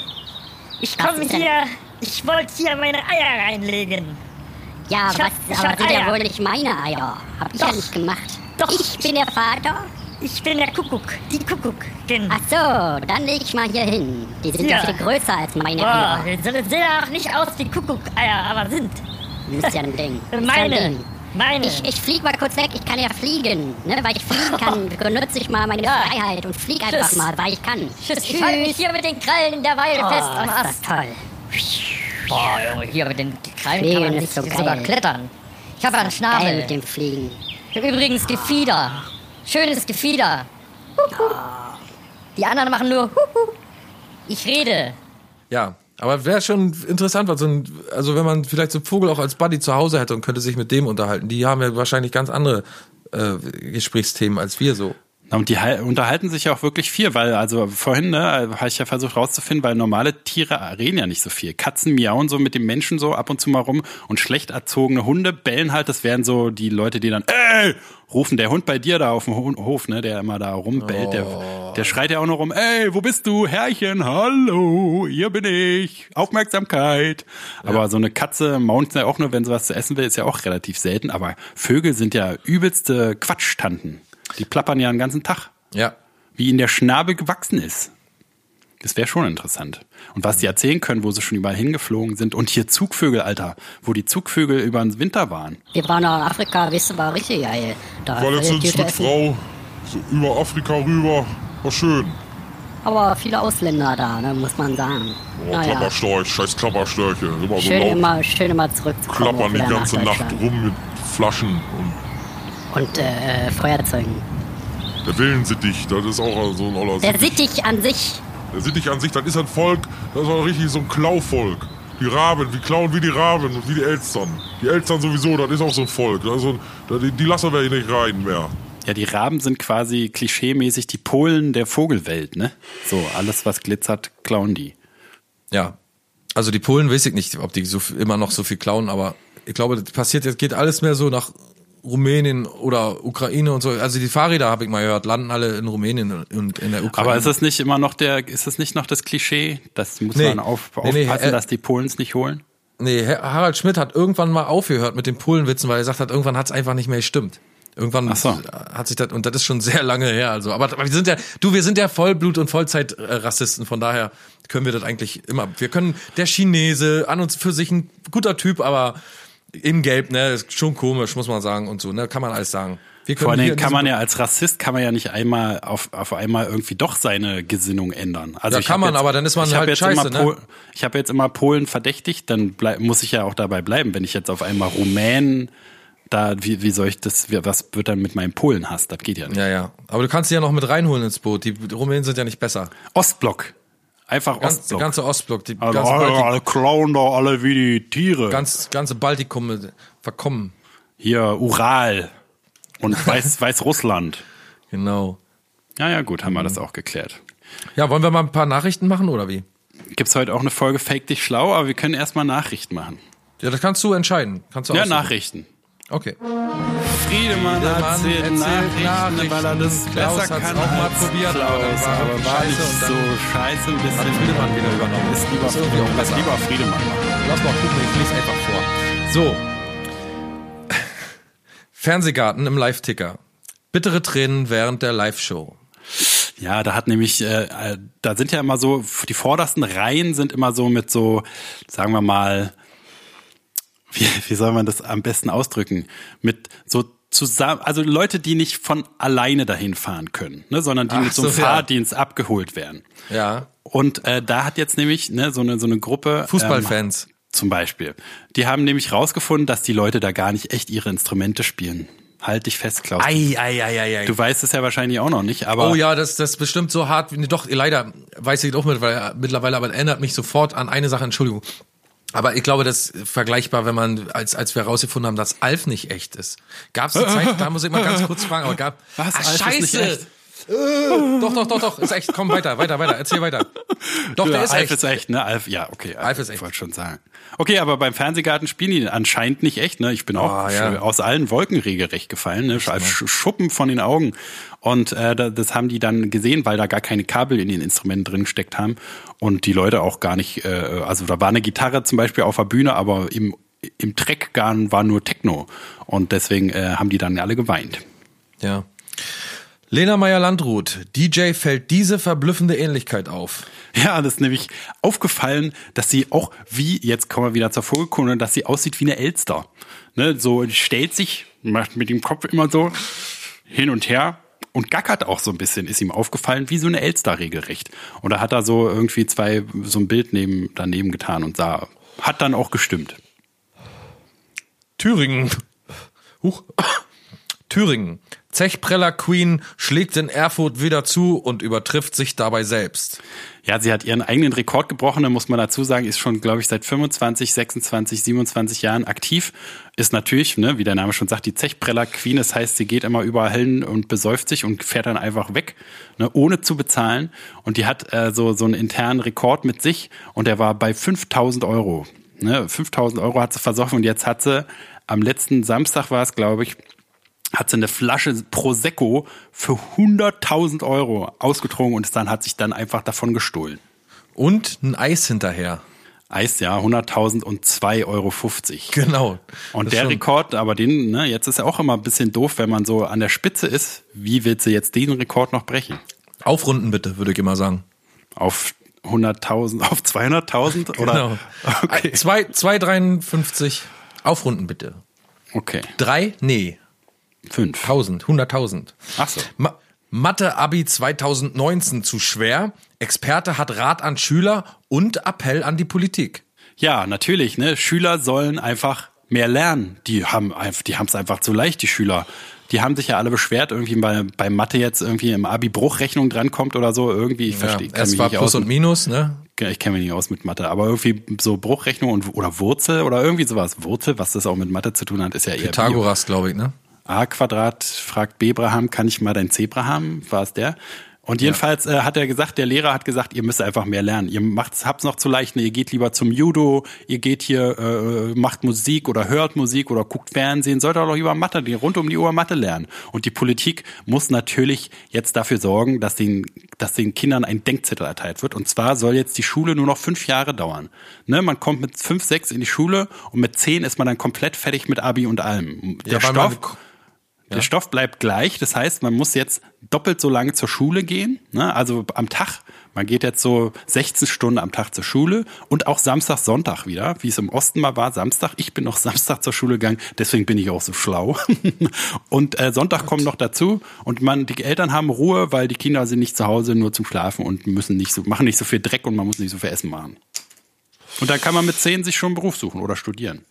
ich komme hier. Ich wollte hier meine Eier reinlegen. Ja, Ich hab- was, aber hab sind ja Eier. wohl nicht meine Eier. Hab ich ja Doch. nicht gemacht. Doch. Ich bin der Vater. Ich bin der Kuckuck, die Kuckuckin. Ach so, dann leg ich mal hier hin. Die sind ja, Ja. viel größer als meine Boah, Eier. die sehen auch nicht aus wie Kuckuck-Eier, aber sind. Ist ja ein Ding. Ist ja ein Meine, Ding. meine. Ich, ich flieg mal kurz weg, ich kann ja fliegen. Ne? Weil ich fliegen kann, benutze ich mal meine Freiheit und flieg einfach Tschüss. mal, weil ich kann. Tschüss, ich halte mich hier mit den Krallen in der Weide Oh, fest am ist das Ast. toll. Boah, Junge, hier mit den Krallen Fliegen kann man ist nicht so sogar geil. klettern. Ich habe einen Geil Schnabel. mit dem Fliegen. Ich habe übrigens Gefieder. Schönes Gefieder. Huhu. Die anderen machen nur Huhu. Ich rede. Ja, Aber wäre schon interessant, was so ein, also wenn man vielleicht so einen Vogel auch als Buddy zu Hause hätte und könnte sich mit dem unterhalten. Die haben ja wahrscheinlich ganz andere äh, Gesprächsthemen als wir so. Na, Und die hal- unterhalten sich ja auch wirklich viel, weil, also vorhin, ne, habe ich ja versucht rauszufinden, weil normale Tiere reden ja nicht so viel. Katzen miauen so mit dem Menschen so ab und zu mal rum und schlecht erzogene Hunde bellen halt, das wären so die Leute, die dann, ey, rufen. Der Hund bei dir da auf dem Ho- Hof, ne, der immer da rumbellt, der, der schreit ja auch noch rum, ey, wo bist du, Herrchen, hallo, hier bin ich, Aufmerksamkeit. Aber so eine Katze maunt ja auch nur, wenn sie was zu essen will, ist ja auch relativ selten, aber Vögel sind ja übelste Quatschtanten. Die plappern ja den ganzen Tag, Ja. wie ihnen der Schnabel gewachsen ist. Das wäre schon interessant. Und was die erzählen können, wo sie schon überall hingeflogen sind. Und hier Zugvögel, Alter, wo die Zugvögel über den Winter waren. Wir waren noch in Afrika, weißt du, war richtig geil. Da War letztens mit essen. Frau so über Afrika rüber. War schön. Aber viele Ausländer da, ne, muss man sagen. Oh, naja, Klapperstorch, scheiß Klapperstörche. Immer so schön laut immer, schön immer zurückzukommen. klappern die ganze nach Nacht rum mit Flaschen. Und Und äh, Feuerzeugen. der Wellensittich, das ist auch so ein oller Der Sittich. An sich, Der Sittich an sich, das ist ein Volk, das ist auch richtig so ein Klauvolk. Die Raben, die klauen wie die Raben und wie die Elstern. Die Elstern sowieso, das ist auch so ein Volk. Das ist so ein, da- die, die lassen wir hier nicht rein mehr. Ja, die Raben sind quasi klischeemäßig die Polen der Vogelwelt, ne? So, alles was glitzert, klauen die. Ja. Also die Polen weiß ich nicht, ob die so immer noch so viel klauen, aber ich glaube, das passiert jetzt geht alles mehr so nach Rumänien oder Ukraine und so. Also die Fahrräder habe ich mal gehört, landen alle in Rumänien und in der Ukraine. Aber ist das nicht immer noch der, ist das nicht noch das Klischee? Das muss Nee. man auf, Nee, nee, aufpassen, äh, dass die Polen es nicht holen? Nee, Harald Schmidt hat irgendwann mal aufgehört mit den Polenwitzen, weil er gesagt hat, irgendwann hat es einfach nicht mehr gestimmt. Irgendwann so. hat sich das, und das ist schon sehr lange her, also. Aber, aber wir sind ja, du, wir sind ja Vollblut- und Vollzeit-Rassisten, von daher können wir das eigentlich immer. Wir können, der Chinese, an uns für sich ein guter Typ, aber in Gelb, ne, ist schon komisch, muss man sagen und so, ne, kann man alles sagen. Wir Vor in kann man ja als Rassist kann man ja nicht einmal auf, auf einmal irgendwie doch seine Gesinnung ändern. Also Ja, kann man, aber dann ist man ich halt jetzt scheiße, immer ne? Ich habe jetzt immer Polen verdächtigt, dann bleib, muss ich ja auch dabei bleiben. Wenn ich jetzt auf einmal Rumänen da, wie, wie soll ich das, wie, was wird dann mit meinem Polenhass? Das geht ja nicht. Ja, ja. Aber du kannst sie ja noch mit reinholen ins Boot. Die Rumänen sind ja nicht besser. Ostblock. Einfach Ganz, der Ostblock. ganze Ostblock, die also, ganze, alle, alle klauen doch alle wie die Tiere. ganz, ganze Baltikum äh, verkommen. Hier Ural und Weiß, Weißrussland. Genau. Ja, ja, gut, haben Mhm. wir das auch geklärt. Ja, wollen wir mal ein paar Nachrichten machen oder wie? Gibt's heute auch eine Folge Fake dich schlau, aber wir können erstmal Nachrichten machen. Ja, das kannst du entscheiden. Kannst du Ja, aussuchen. Nachrichten. Okay. Friedemann Der Mann erzählt, erzählt Nachrichten, Nachrichten. weil er das Klaus besser kann auch mal probiert, aber dann Klaus, war aber war nicht und so scheiße. Ein bisschen Hat Friedemann wieder übernommen. Ist lieber, Ist auch besser. lieber Friedemann machen. Lass mal gucken, ich lese einfach vor. So. Fernsehgarten im Live-Ticker. Bittere Tränen während der Live-Show. Ja, da hat nämlich, äh, äh, da sind ja immer so, die vordersten Reihen sind immer so mit so, sagen wir mal, wie, wie soll man das am besten ausdrücken? Mit so zusammen, also Leute, die nicht von alleine dahin fahren können, ne, sondern die Ach mit so einem so, ja. Fahrdienst abgeholt werden. Ja. Und äh, da hat jetzt nämlich ne, so eine so eine Gruppe Fußballfans. ähm, zum Beispiel. Die haben nämlich rausgefunden, dass die Leute da gar nicht echt ihre Instrumente spielen. Halt dich fest, Klaus. Ei, ei, ei, ei, ei. Du weißt es ja wahrscheinlich auch noch nicht, aber Oh ja, das, das ist bestimmt so hart. Nee, doch, leider weiß ich auch mit, weil, mittlerweile, aber erinnert mich sofort an eine Sache, Entschuldigung. Aber ich glaube, das ist vergleichbar, wenn man, als, als wir herausgefunden haben, dass Alf nicht echt ist. Gab es eine Zeit, da muss ich mal ganz kurz fragen, aber gab. Was? Ah, Alf scheiße! Äh, doch, doch, doch, doch, ist echt. Komm weiter, weiter, weiter, erzähl weiter. Doch, der ja, ist Alf echt. ist echt, ne? Alf, ja, okay. Alf ist echt. Ich wollte schon sagen. Okay, aber beim Fernsehgarten spielen die anscheinend nicht echt, ne? Ich bin auch Oh, ja. aus allen Wolken regelrecht gefallen, ne? Sch- Schuppen von den Augen. Und äh, da- das haben die dann gesehen, weil da gar keine Kabel in den Instrumenten drin gesteckt haben und die Leute auch gar nicht, äh, also da war eine Gitarre zum Beispiel auf der Bühne, aber im, im Trackgarn war nur Techno. Und deswegen äh, haben die dann alle geweint. Ja. Lena Meyer-Landrut, DJ fällt diese verblüffende Ähnlichkeit auf. Ja, das ist nämlich aufgefallen, dass sie auch wie, jetzt kommen wir wieder zur Vogelkunde, dass sie aussieht wie eine Elster. Ne, so die stellt sich, macht mit dem Kopf immer so hin und her und gackert auch so ein bisschen, ist ihm aufgefallen, wie so eine Elster regelrecht. Und da hat er so irgendwie zwei, so ein Bild neben, daneben getan und sah, hat dann auch gestimmt. Thüringen. Huch. Thüringen. Zechpreller Queen schlägt in Erfurt wieder zu und übertrifft sich dabei selbst. Ja, sie hat ihren eigenen Rekord gebrochen, da muss man dazu sagen, ist schon, glaube ich, seit 25, 26, 27 Jahren aktiv. Ist natürlich, ne, wie der Name schon sagt, die Zechpreller Queen. Das heißt, sie geht immer überall hin und besäuft sich und fährt dann einfach weg, ne, ohne zu bezahlen. Und die hat äh, so, so einen internen Rekord mit sich und der war bei 5000 Euro. Ne, 5000 Euro hat sie versoffen und jetzt hat sie am letzten Samstag war es, glaube ich, hat sie eine Flasche Prosecco für 100.000 Euro ausgetrunken und dann hat sich dann einfach davon gestohlen. Und ein Eis hinterher. Eis, ja, 100.000 und 2,50 Euro. Genau. Und der schon- Rekord, aber den, ne, jetzt ist ja auch immer ein bisschen doof, wenn man so an der Spitze ist. Wie willst du jetzt den Rekord noch brechen? Aufrunden bitte, würde ich immer sagen. Auf 100.000, auf 200.000 oder? Genau. Okay. Zwei- 2,53. Aufrunden bitte. Okay. Drei? Nee. Fünf. 1000, 100.000. Ach so. Ma Mathe-Abi 2019 zu schwer. Experte hat Rat an Schüler und Appell an die Politik. Ja, natürlich, ne? Schüler sollen einfach mehr lernen. Die haben einfach, die haben es einfach zu leicht, die Schüler. Die haben sich ja alle beschwert, irgendwie bei, bei Mathe jetzt irgendwie im Abi Bruchrechnung drankommt oder so. Irgendwie, ich verstehe. ja, kann es war nicht Plus und Minus, ne? Ich kenne mich nicht aus mit Mathe, aber irgendwie so Bruchrechnung und, oder Wurzel oder irgendwie sowas. Wurzel, was das auch mit Mathe zu tun hat, ist ja eher. Pythagoras, glaube ich, ne? A Quadrat fragt Bebraham, kann ich mal dein Zebra haben? War es der? Und jedenfalls äh, hat er gesagt, der Lehrer hat gesagt, ihr müsst einfach mehr lernen. Ihr macht's, habt's noch zu leicht, ne? ihr geht lieber zum Judo, ihr geht hier, äh, macht Musik oder hört Musik oder guckt Fernsehen, sollt ihr doch lieber Mathe, die rund um die Uhr Mathe lernen. Und die Politik muss natürlich jetzt dafür sorgen, dass den, dass den Kindern ein Denkzettel erteilt wird. Und zwar soll jetzt die Schule nur noch fünf Jahre dauern. Ne? Man kommt mit fünf, sechs in die Schule und mit zehn ist man dann komplett fertig mit Abi und allem. Der weil man- Der Stoff bleibt gleich, das heißt, man muss jetzt doppelt so lange zur Schule gehen, ne? also am Tag. Man geht jetzt so 16 Stunden am Tag zur Schule und auch Samstag, Sonntag wieder, wie es im Osten mal war, Samstag. Ich bin noch Samstag zur Schule gegangen, deswegen bin ich auch so schlau. und äh, Sonntag kommt noch dazu und man, die Eltern haben Ruhe, weil die Kinder sind nicht zu Hause nur zum Schlafen und müssen nicht so, machen nicht so viel Dreck und man muss nicht so viel Essen machen. Und dann kann man mit 10 sich schon einen Beruf suchen oder studieren.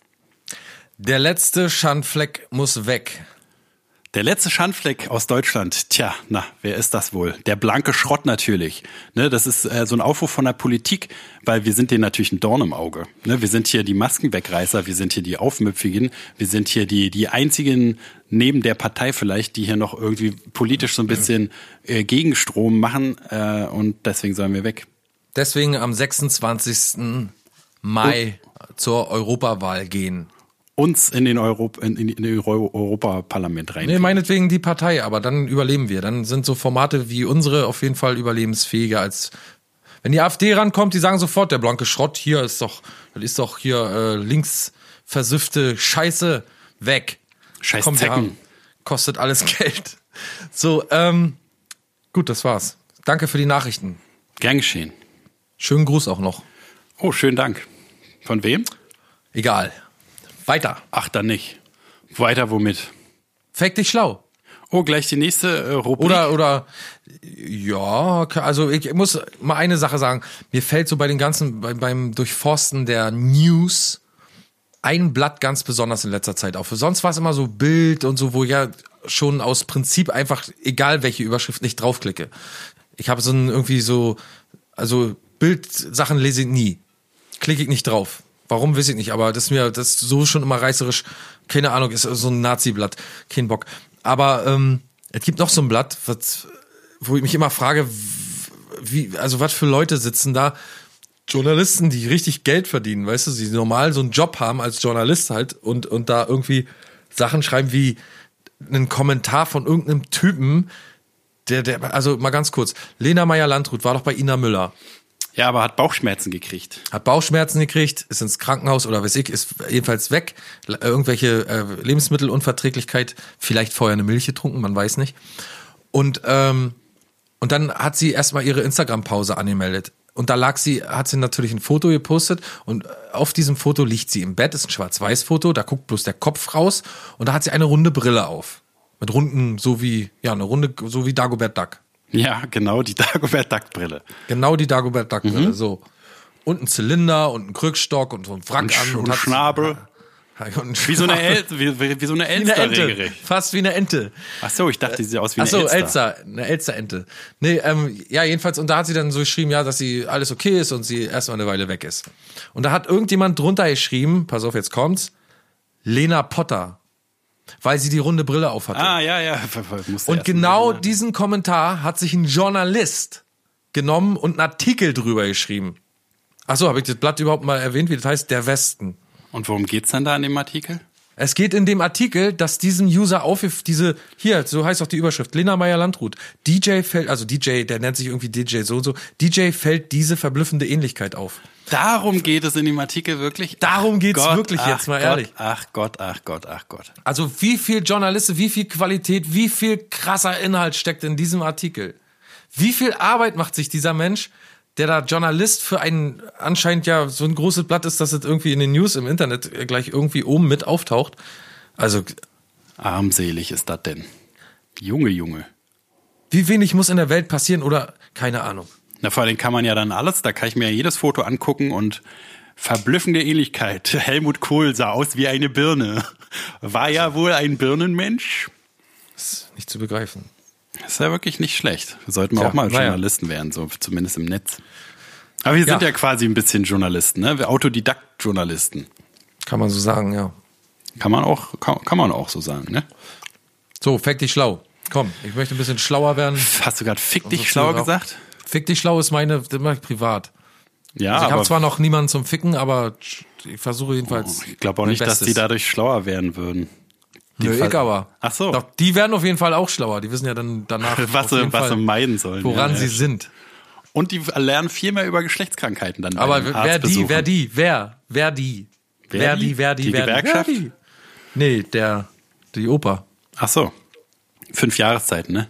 Der letzte Schandfleck muss weg. Der letzte Schandfleck aus Deutschland, tja, na, wer ist das wohl? Der blanke Schrott natürlich. Ne, das ist äh, so ein Aufruf von der Politik, weil wir sind denen natürlich ein Dorn im Auge. Ne, wir sind hier die Maskenwegreißer, wir sind hier die Aufmüpfigen, wir sind hier die, die einzigen neben der Partei vielleicht, die hier noch irgendwie politisch so ein bisschen äh, Gegenstrom machen äh, und deswegen sollen wir weg. Deswegen am 26. Mai zur Europawahl gehen. Uns in den, Europ in, in, in den Euro Europaparlament rein. Nee, meinetwegen die Partei, aber dann überleben wir. Dann sind so Formate wie unsere auf jeden Fall überlebensfähiger als wenn die AfD rankommt, die sagen sofort, der blanke Schrott hier ist doch, das ist doch hier äh, links versüffte Scheiße weg. Scheiß Komm, wir Zecken. Kostet alles Geld. So, ähm, gut, das war's. Danke für die Nachrichten. Gern geschehen. Schönen Gruß auch noch. Oh, schönen Dank. Von wem? Egal. Weiter. Ach, dann nicht. Weiter womit? Fake dich schlau. Oh, gleich die nächste äh, Rubrik. Oder, oder, ja, also ich muss mal eine Sache sagen. Mir fällt so bei den ganzen, bei, beim Durchforsten der News ein Blatt ganz besonders in letzter Zeit auf. Sonst war es immer so Bild und so, wo ich ja schon aus Prinzip einfach, egal welche Überschrift, nicht draufklicke. Ich habe so ein irgendwie so, also Bildsachen lese ich nie. Klicke ich nicht drauf. Warum, weiß ich nicht, aber das ist mir, das ist so schon immer reißerisch, keine Ahnung, ist so ein Nazi-Blatt, kein Bock. Aber ähm, es gibt noch so ein Blatt, was, wo ich mich immer frage, wie, also was für Leute sitzen da, Journalisten, die richtig Geld verdienen, weißt du, die normal so einen Job haben als Journalist halt und, und da irgendwie Sachen schreiben wie einen Kommentar von irgendeinem Typen, der, der, also mal ganz kurz, Lena Meyer-Landrut war doch bei Ina Müller, ja, aber hat Bauchschmerzen gekriegt. hat Bauchschmerzen gekriegt, ist ins Krankenhaus oder weiß ich, ist jedenfalls weg, L- irgendwelche äh, Lebensmittelunverträglichkeit, vielleicht vorher eine Milch getrunken, man weiß nicht. Und, ähm, und dann hat sie erstmal ihre Instagram-Pause angemeldet. Und da lag sie, hat sie natürlich ein Foto gepostet und auf diesem Foto liegt sie im Bett, ist ein Schwarz-Weiß-Foto, da guckt bloß der Kopf raus und da hat sie eine runde Brille auf. Mit runden, so wie, ja, eine runde, so wie Dagobert Duck. Ja, genau, die Dagobert Duck-Brille. Genau die Dagobert Duck Brille, so. Und ein Zylinder und ein Krückstock und so ein Wrack Und, an. Und und Schnabel. Wie so eine, El wie, wie, wie so eine Wie eine Elster Ente. Fast wie eine Ente. Ach so, ich dachte, sie sieht aus wie eine Achso, Elster. Elster, eine Elsterente. Nee, ähm, ja, jedenfalls, und da hat sie dann so geschrieben, ja, dass sie alles okay ist und sie erstmal eine Weile weg ist. Und da hat irgendjemand drunter geschrieben, pass auf, jetzt kommt's, Lena Potter. Weil sie die runde Brille aufhatte. Ah, ja, ja. Musste und genau mal- diesen Kommentar hat sich ein Journalist genommen und einen Artikel drüber geschrieben. Achso, habe ich das Blatt überhaupt mal erwähnt, wie das heißt? Der Westen. Und worum geht's dann da in dem Artikel? Es geht in dem Artikel, dass diesem User auf diese, hier, so heißt auch die Überschrift, Lena Meyer-Landrut, DJ fällt, also DJ, der nennt sich irgendwie DJ so und so, DJ fällt diese verblüffende Ähnlichkeit auf. Darum geht es in dem Artikel wirklich? Darum geht's Gott, wirklich ach jetzt mal Gott, ehrlich. Ach Gott, ach Gott, ach Gott. Also wie viel Journalisten, wie viel Qualität, wie viel krasser Inhalt steckt in diesem Artikel? Wie viel Arbeit macht sich dieser Mensch, der da Journalist für einen anscheinend ja so ein großes Blatt ist, dass es irgendwie in den News im Internet gleich irgendwie oben mit auftaucht? Also Armselig ist das denn. Junge, Junge. wie wenig muss in der Welt passieren oder keine Ahnung. Na, vor allem kann man ja dann alles, da kann ich mir ja jedes Foto angucken und verblüffende Ähnlichkeit. Helmut Kohl sah aus wie eine Birne. War ja wohl ein Birnenmensch. Nicht zu begreifen. Das ist ja wirklich nicht schlecht. Sollten wir Tja, auch mal. Journalisten werden, so zumindest im Netz. Aber wir sind Ja. ja quasi ein bisschen Journalisten, ne? Wir Autodidakt-Journalisten. Kann man so sagen, ja. Kann man auch, kann, kann man auch so sagen, ne? So, fick dich schlau. Komm, ich möchte ein bisschen schlauer werden. Hast du gerade fick dich viel schlau Rauch. gesagt? Fick dich schlau ist meine, das mache ich privat. Ja, Also ich habe zwar noch niemanden zum Ficken, aber ich versuche jedenfalls. ich glaube auch nicht, dass die Bestes. dadurch schlauer werden würden. Nö, Fall- ich aber. Ach so. Doch, die werden auf jeden Fall auch schlauer. Die wissen ja dann danach, Was sie, was sie meiden sollen. woran ja, sie ja. sind. Und die lernen viel mehr über Geschlechtskrankheiten dann. Aber wer die, wer die, wer, wer die? Wer wer die? die, wer die, Die wer Gewerkschaft? Die, wer die? Nee, der, die Oper. Ach so. Fünf Jahreszeiten, ne?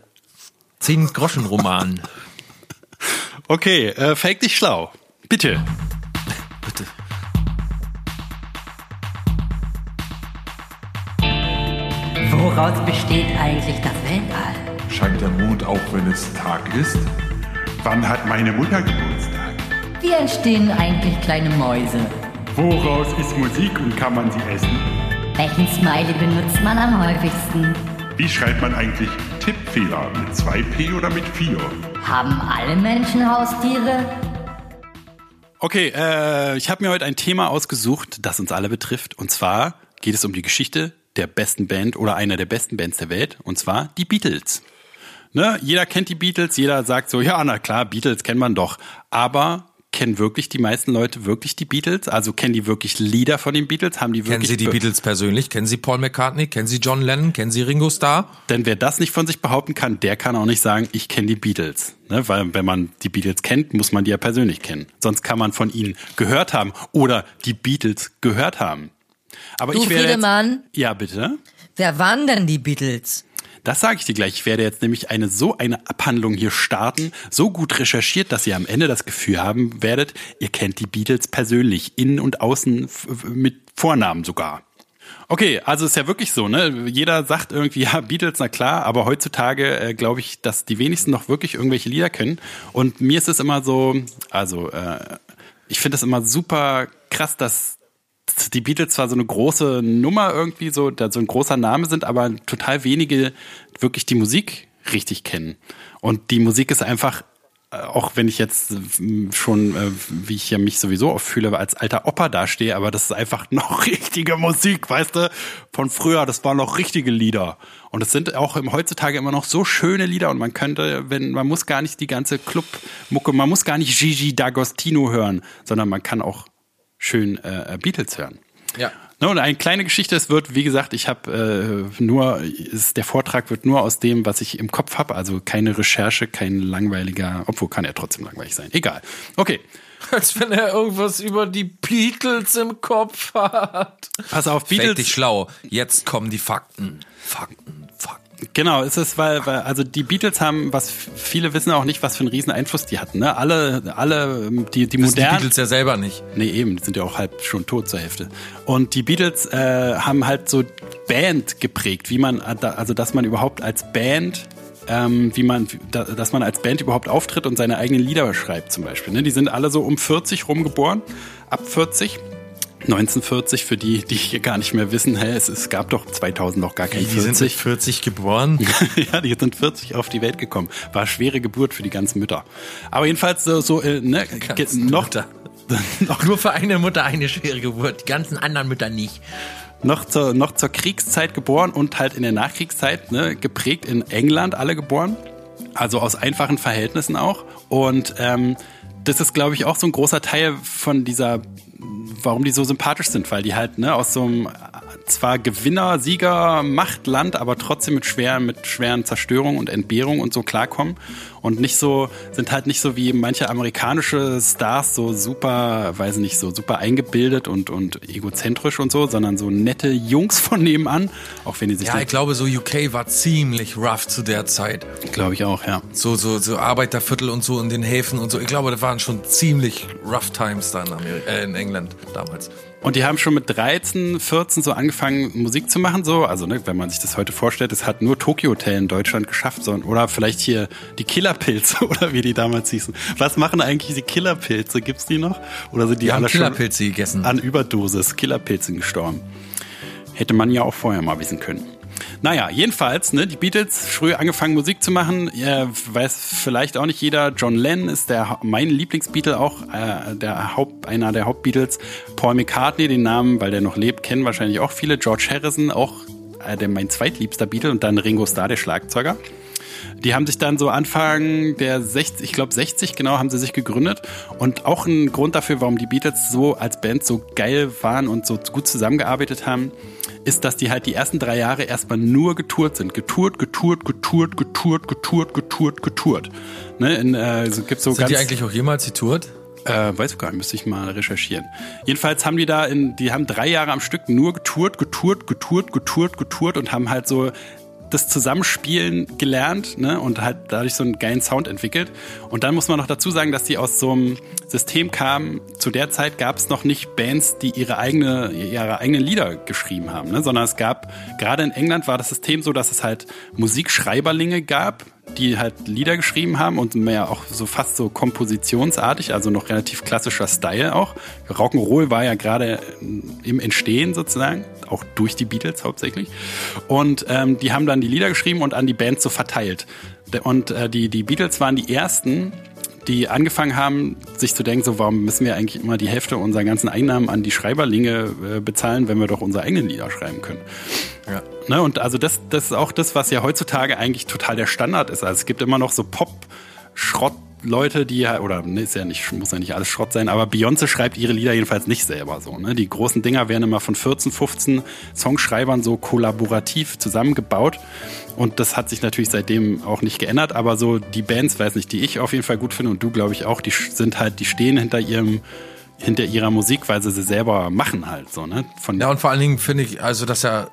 Zehn Groschen Roman. Okay, äh, fake dich schlau. Bitte. Woraus besteht eigentlich das Weltall? Scheint der Mond auch, wenn es Tag ist? Wann hat meine Mutter Geburtstag? Wie entstehen eigentlich kleine Mäuse? Woraus ist Musik und kann man sie essen? Welchen Smiley benutzt man am häufigsten? Wie schreibt man eigentlich Tippfehler? Mit 2P oder mit 4? Haben alle Menschen Haustiere? Okay, äh, ich habe mir heute ein Thema ausgesucht, das uns alle betrifft. Und zwar geht es um die Geschichte der besten Band oder einer der besten Bands der Welt. Und zwar die Beatles. Ne? Jeder kennt die Beatles, jeder sagt so, ja, na klar, Beatles kennt man doch. Aber kennen wirklich die meisten Leute wirklich die Beatles? Also kennen die wirklich Lieder von den Beatles? Haben die Kennen wirklich Sie die be- Beatles persönlich? Kennen Sie Paul McCartney? Kennen Sie John Lennon? Kennen Sie Ringo Starr? Denn wer das nicht von sich behaupten kann, der kann auch nicht sagen, ich kenne die Beatles. Ne? Weil wenn man die Beatles kennt, muss man die ja persönlich kennen. Sonst kann man von ihnen gehört haben oder die Beatles gehört haben. Aber Du, ich werde jetzt, Friedemann, Ja, bitte. wer waren denn die Beatles? Das sage ich dir gleich. Ich werde jetzt nämlich eine so eine Abhandlung hier starten, so gut recherchiert, dass ihr am Ende das Gefühl haben werdet, ihr kennt die Beatles persönlich, innen und außen mit Vornamen sogar. Okay, also ist ja wirklich so, ne? Jeder sagt irgendwie, ja, Beatles, na klar, aber heutzutage äh, glaube ich, dass die wenigsten noch wirklich irgendwelche Lieder kennen. Und mir ist es immer so, also äh, ich finde es immer super krass, dass die Beatles zwar so eine große Nummer irgendwie, so, da so ein großer Name sind, aber total wenige wirklich die Musik richtig kennen. Und die Musik ist einfach, äh, auch wenn ich jetzt äh, schon, äh, wie ich ja mich sowieso oft fühle, als alter Opa dastehe, aber das ist einfach noch richtige Musik, weißt du, von früher, das waren noch richtige Lieder. Und es sind auch im, heutzutage immer noch so schöne Lieder und man könnte, wenn, man muss gar nicht die ganze Clubmucke, man muss gar nicht Gigi D'Agostino hören, sondern man kann auch schön äh, Beatles hören. Ja. Ne, und eine kleine Geschichte, es wird, wie gesagt, ich habe äh, nur, ist, der Vortrag wird nur aus dem, was ich im Kopf habe, also keine Recherche, kein langweiliger, obwohl kann er trotzdem langweilig sein. Egal. Okay, Als wenn er irgendwas über die Beatles im Kopf hat. pass auf, Beatles. dich schlau. Jetzt kommen die Fakten. Fakten, Genau, es ist, weil, weil, also die Beatles haben, was viele wissen auch nicht, was für einen riesen Einfluss die hatten. Ne? Alle, alle, ähm, die, die Wissen die modernen. Beatles ja selber nicht. Nee, eben, die sind ja auch halb schon tot zur Hälfte. Und die Beatles äh, haben halt so Band geprägt, wie man, also dass man überhaupt als Band, ähm, wie man, da- dass man als Band überhaupt auftritt und seine eigenen Lieder schreibt zum Beispiel. Ne? Die sind alle so um 40 rum geboren, ab 40. 1940, für die, die hier gar nicht mehr wissen, hä, es, es gab doch 2000 noch gar kein Die sind 40. mit 40 geboren. ja, die sind 40 auf die Welt gekommen. War schwere Geburt für die ganzen Mütter. Aber jedenfalls so, so äh, ne, noch. Auch nur für eine Mutter eine schwere Geburt, die ganzen anderen Mütter nicht. noch zur, noch zur Kriegszeit geboren und halt in der Nachkriegszeit ne, geprägt in England alle geboren. Also aus einfachen Verhältnissen auch. Und ähm, das ist, glaube ich, auch so ein großer Teil von dieser, warum die so sympathisch sind, weil die halt ne, aus so einem zwar Gewinner, Sieger, Machtland, aber trotzdem mit schweren, mit schweren Zerstörungen und Entbehrungen und so klarkommen und nicht so, sind halt nicht so wie manche amerikanische Stars so super, weiß nicht, so super eingebildet und, und egozentrisch und so, sondern so nette Jungs von nebenan, auch wenn die sich Ja, ich glaube, so UK war ziemlich rough zu der Zeit. glaube ich auch, ja. So, so, so Arbeiterviertel und so in den Häfen und so. Ich glaube, das waren schon ziemlich rough times da in, Ameri äh, in England damals. Und die haben schon mit 13, 14 so angefangen, Musik zu machen, so. Also, ne, wenn man sich das heute vorstellt, es hat nur Tokyo Hotel in Deutschland geschafft, so. Oder vielleicht hier die Killerpilze, oder wie die damals hießen. Was machen eigentlich die Killerpilze? Gibt's die noch? Oder sind die, Die alle schon Killerpilze gegessen. an Überdosis Killerpilzen gestorben? Hätte man ja auch vorher mal wissen können. Naja, jedenfalls, ne, die Beatles früh angefangen Musik zu machen. Ihr weiß vielleicht auch nicht jeder, John Lennon ist der mein Lieblingsbeatle auch, äh, der Haupt, einer der Hauptbeatles. Paul McCartney, den Namen, weil der noch lebt, kennen wahrscheinlich auch viele. George Harrison, auch äh, der mein zweitliebster Beatle und dann Ringo Starr, der Schlagzeuger. Die haben sich dann so Anfang der 60, ich glaube 60 genau, haben sie sich gegründet. Und auch ein Grund dafür, warum die Beatles so als Band so geil waren und so gut zusammengearbeitet haben, ist, dass die halt die ersten drei Jahre erstmal nur getourt sind. Getourt, getourt, getourt, getourt, getourt, getourt, getourt. Ne, in, äh, so gibt's so Sind ganz, die eigentlich auch jemals getourt? äh, weiß ich gar nicht, müsste ich mal recherchieren. Jedenfalls haben die da in, die haben drei Jahre am Stück nur getourt, getourt, getourt, getourt, getourt und haben halt so das Zusammenspielen gelernt ne, und halt dadurch so einen geilen Sound entwickelt. Und dann muss man noch dazu sagen, dass die aus so einem System kamen. Zu der Zeit gab es noch nicht Bands, die ihre eigene, ihre eigenen Lieder geschrieben haben, ne, sondern es gab, gerade in England war das System so, dass es halt Musikschreiberlinge gab, die halt Lieder geschrieben haben und mehr auch so fast so kompositionsartig, also noch relativ klassischer Style auch. Rock'n'Roll war ja gerade im Entstehen sozusagen, auch durch die Beatles hauptsächlich. Und ähm, die haben dann die Lieder geschrieben und an die Band so verteilt. Und äh, die, die Beatles waren die ersten, die angefangen haben, sich zu denken, so warum müssen wir eigentlich immer die Hälfte unserer ganzen Einnahmen an die Schreiberlinge äh, bezahlen, wenn wir doch unsere eigenen Lieder schreiben können. Ja. Ne, und also das, das ist auch das, was ja heutzutage eigentlich total der Standard ist. Also es gibt immer noch so Pop-Schrott-Leute, die ja, oder ne, ist ja nicht, muss ja nicht alles Schrott sein, aber Beyoncé schreibt ihre Lieder jedenfalls nicht selber so. Ne? Die großen Dinger werden immer von 14, 15 Songschreibern so kollaborativ zusammengebaut. Und das hat sich natürlich seitdem auch nicht geändert, aber so die Bands, weiß nicht, die ich auf jeden Fall gut finde und du glaube ich auch, die sind halt, die stehen hinter ihrem hinter ihrer Musik, weil sie sie selber machen halt so, ne? Von Ja, und vor allen Dingen finde ich, also, dass ja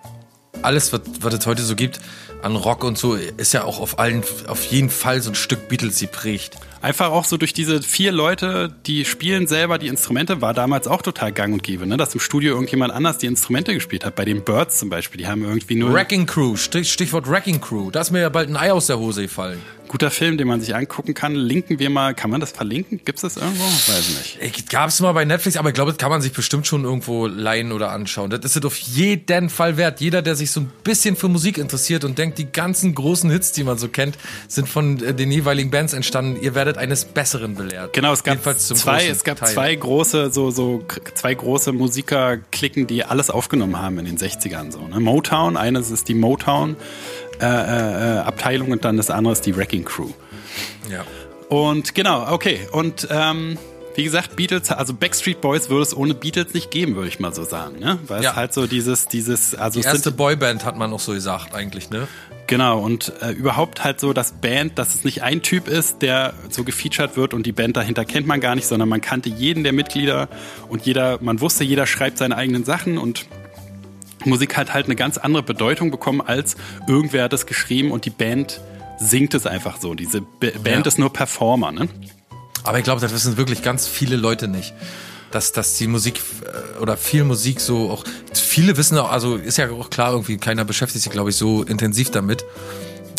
alles, was, was es heute so gibt, an Rock und so, ist ja auch auf allen, auf jeden Fall so ein Stück Beatles geprägt. Einfach auch so durch diese vier Leute, die spielen selber die Instrumente, war damals auch total gang und gäbe, ne? dass im Studio irgendjemand anders die Instrumente gespielt hat. Bei den Birds zum Beispiel, die haben irgendwie nur Wrecking Crew, Stich- Stichwort Wrecking Crew. Da ist mir ja bald ein Ei aus der Hose gefallen. Guter Film, den man sich angucken kann. Linken wir mal, kann man das verlinken? Gibt's das irgendwo? Weiß nicht. Ich gab's mal bei Netflix, aber ich glaube, das kann man sich bestimmt schon irgendwo leihen oder anschauen. Das ist es auf jeden Fall wert. Jeder, der sich so ein bisschen für Musik interessiert und denkt, die ganzen großen Hits, die man so kennt, sind von äh, den jeweiligen Bands entstanden. Ihr werdet eines Besseren belehrt. Genau, es gab zwei, es gab Teil. zwei große, so, so zwei große Musikerklicken, die alles aufgenommen haben in den 60ern. So, ne? Motown, eines ist die Motown äh, äh, äh, Abteilung und dann das andere ist die Wrecking Crew. Ja. Und genau, okay. Und ähm, wie gesagt, Beatles, also Backstreet Boys würde es ohne Beatles nicht geben, würde ich mal so sagen, ne? Weil Ja. es halt so dieses, dieses, also Die erste Boyband hat man noch so gesagt eigentlich, ne? genau, und äh, überhaupt halt so das Band, dass es nicht ein Typ ist, der so gefeatured wird und die Band dahinter kennt man gar nicht, sondern man kannte jeden der Mitglieder und jeder, man wusste, jeder schreibt seine eigenen Sachen und Musik hat halt eine ganz andere Bedeutung bekommen, als irgendwer hat es geschrieben und die Band singt es einfach so. Diese B Band Ja. ist nur Performer, ne? Aber ich glaube, das wissen wirklich ganz viele Leute nicht. Dass, dass die Musik äh, oder viel Musik so auch. Viele wissen auch, also ist ja auch klar, irgendwie keiner beschäftigt sich, glaube ich, so intensiv damit.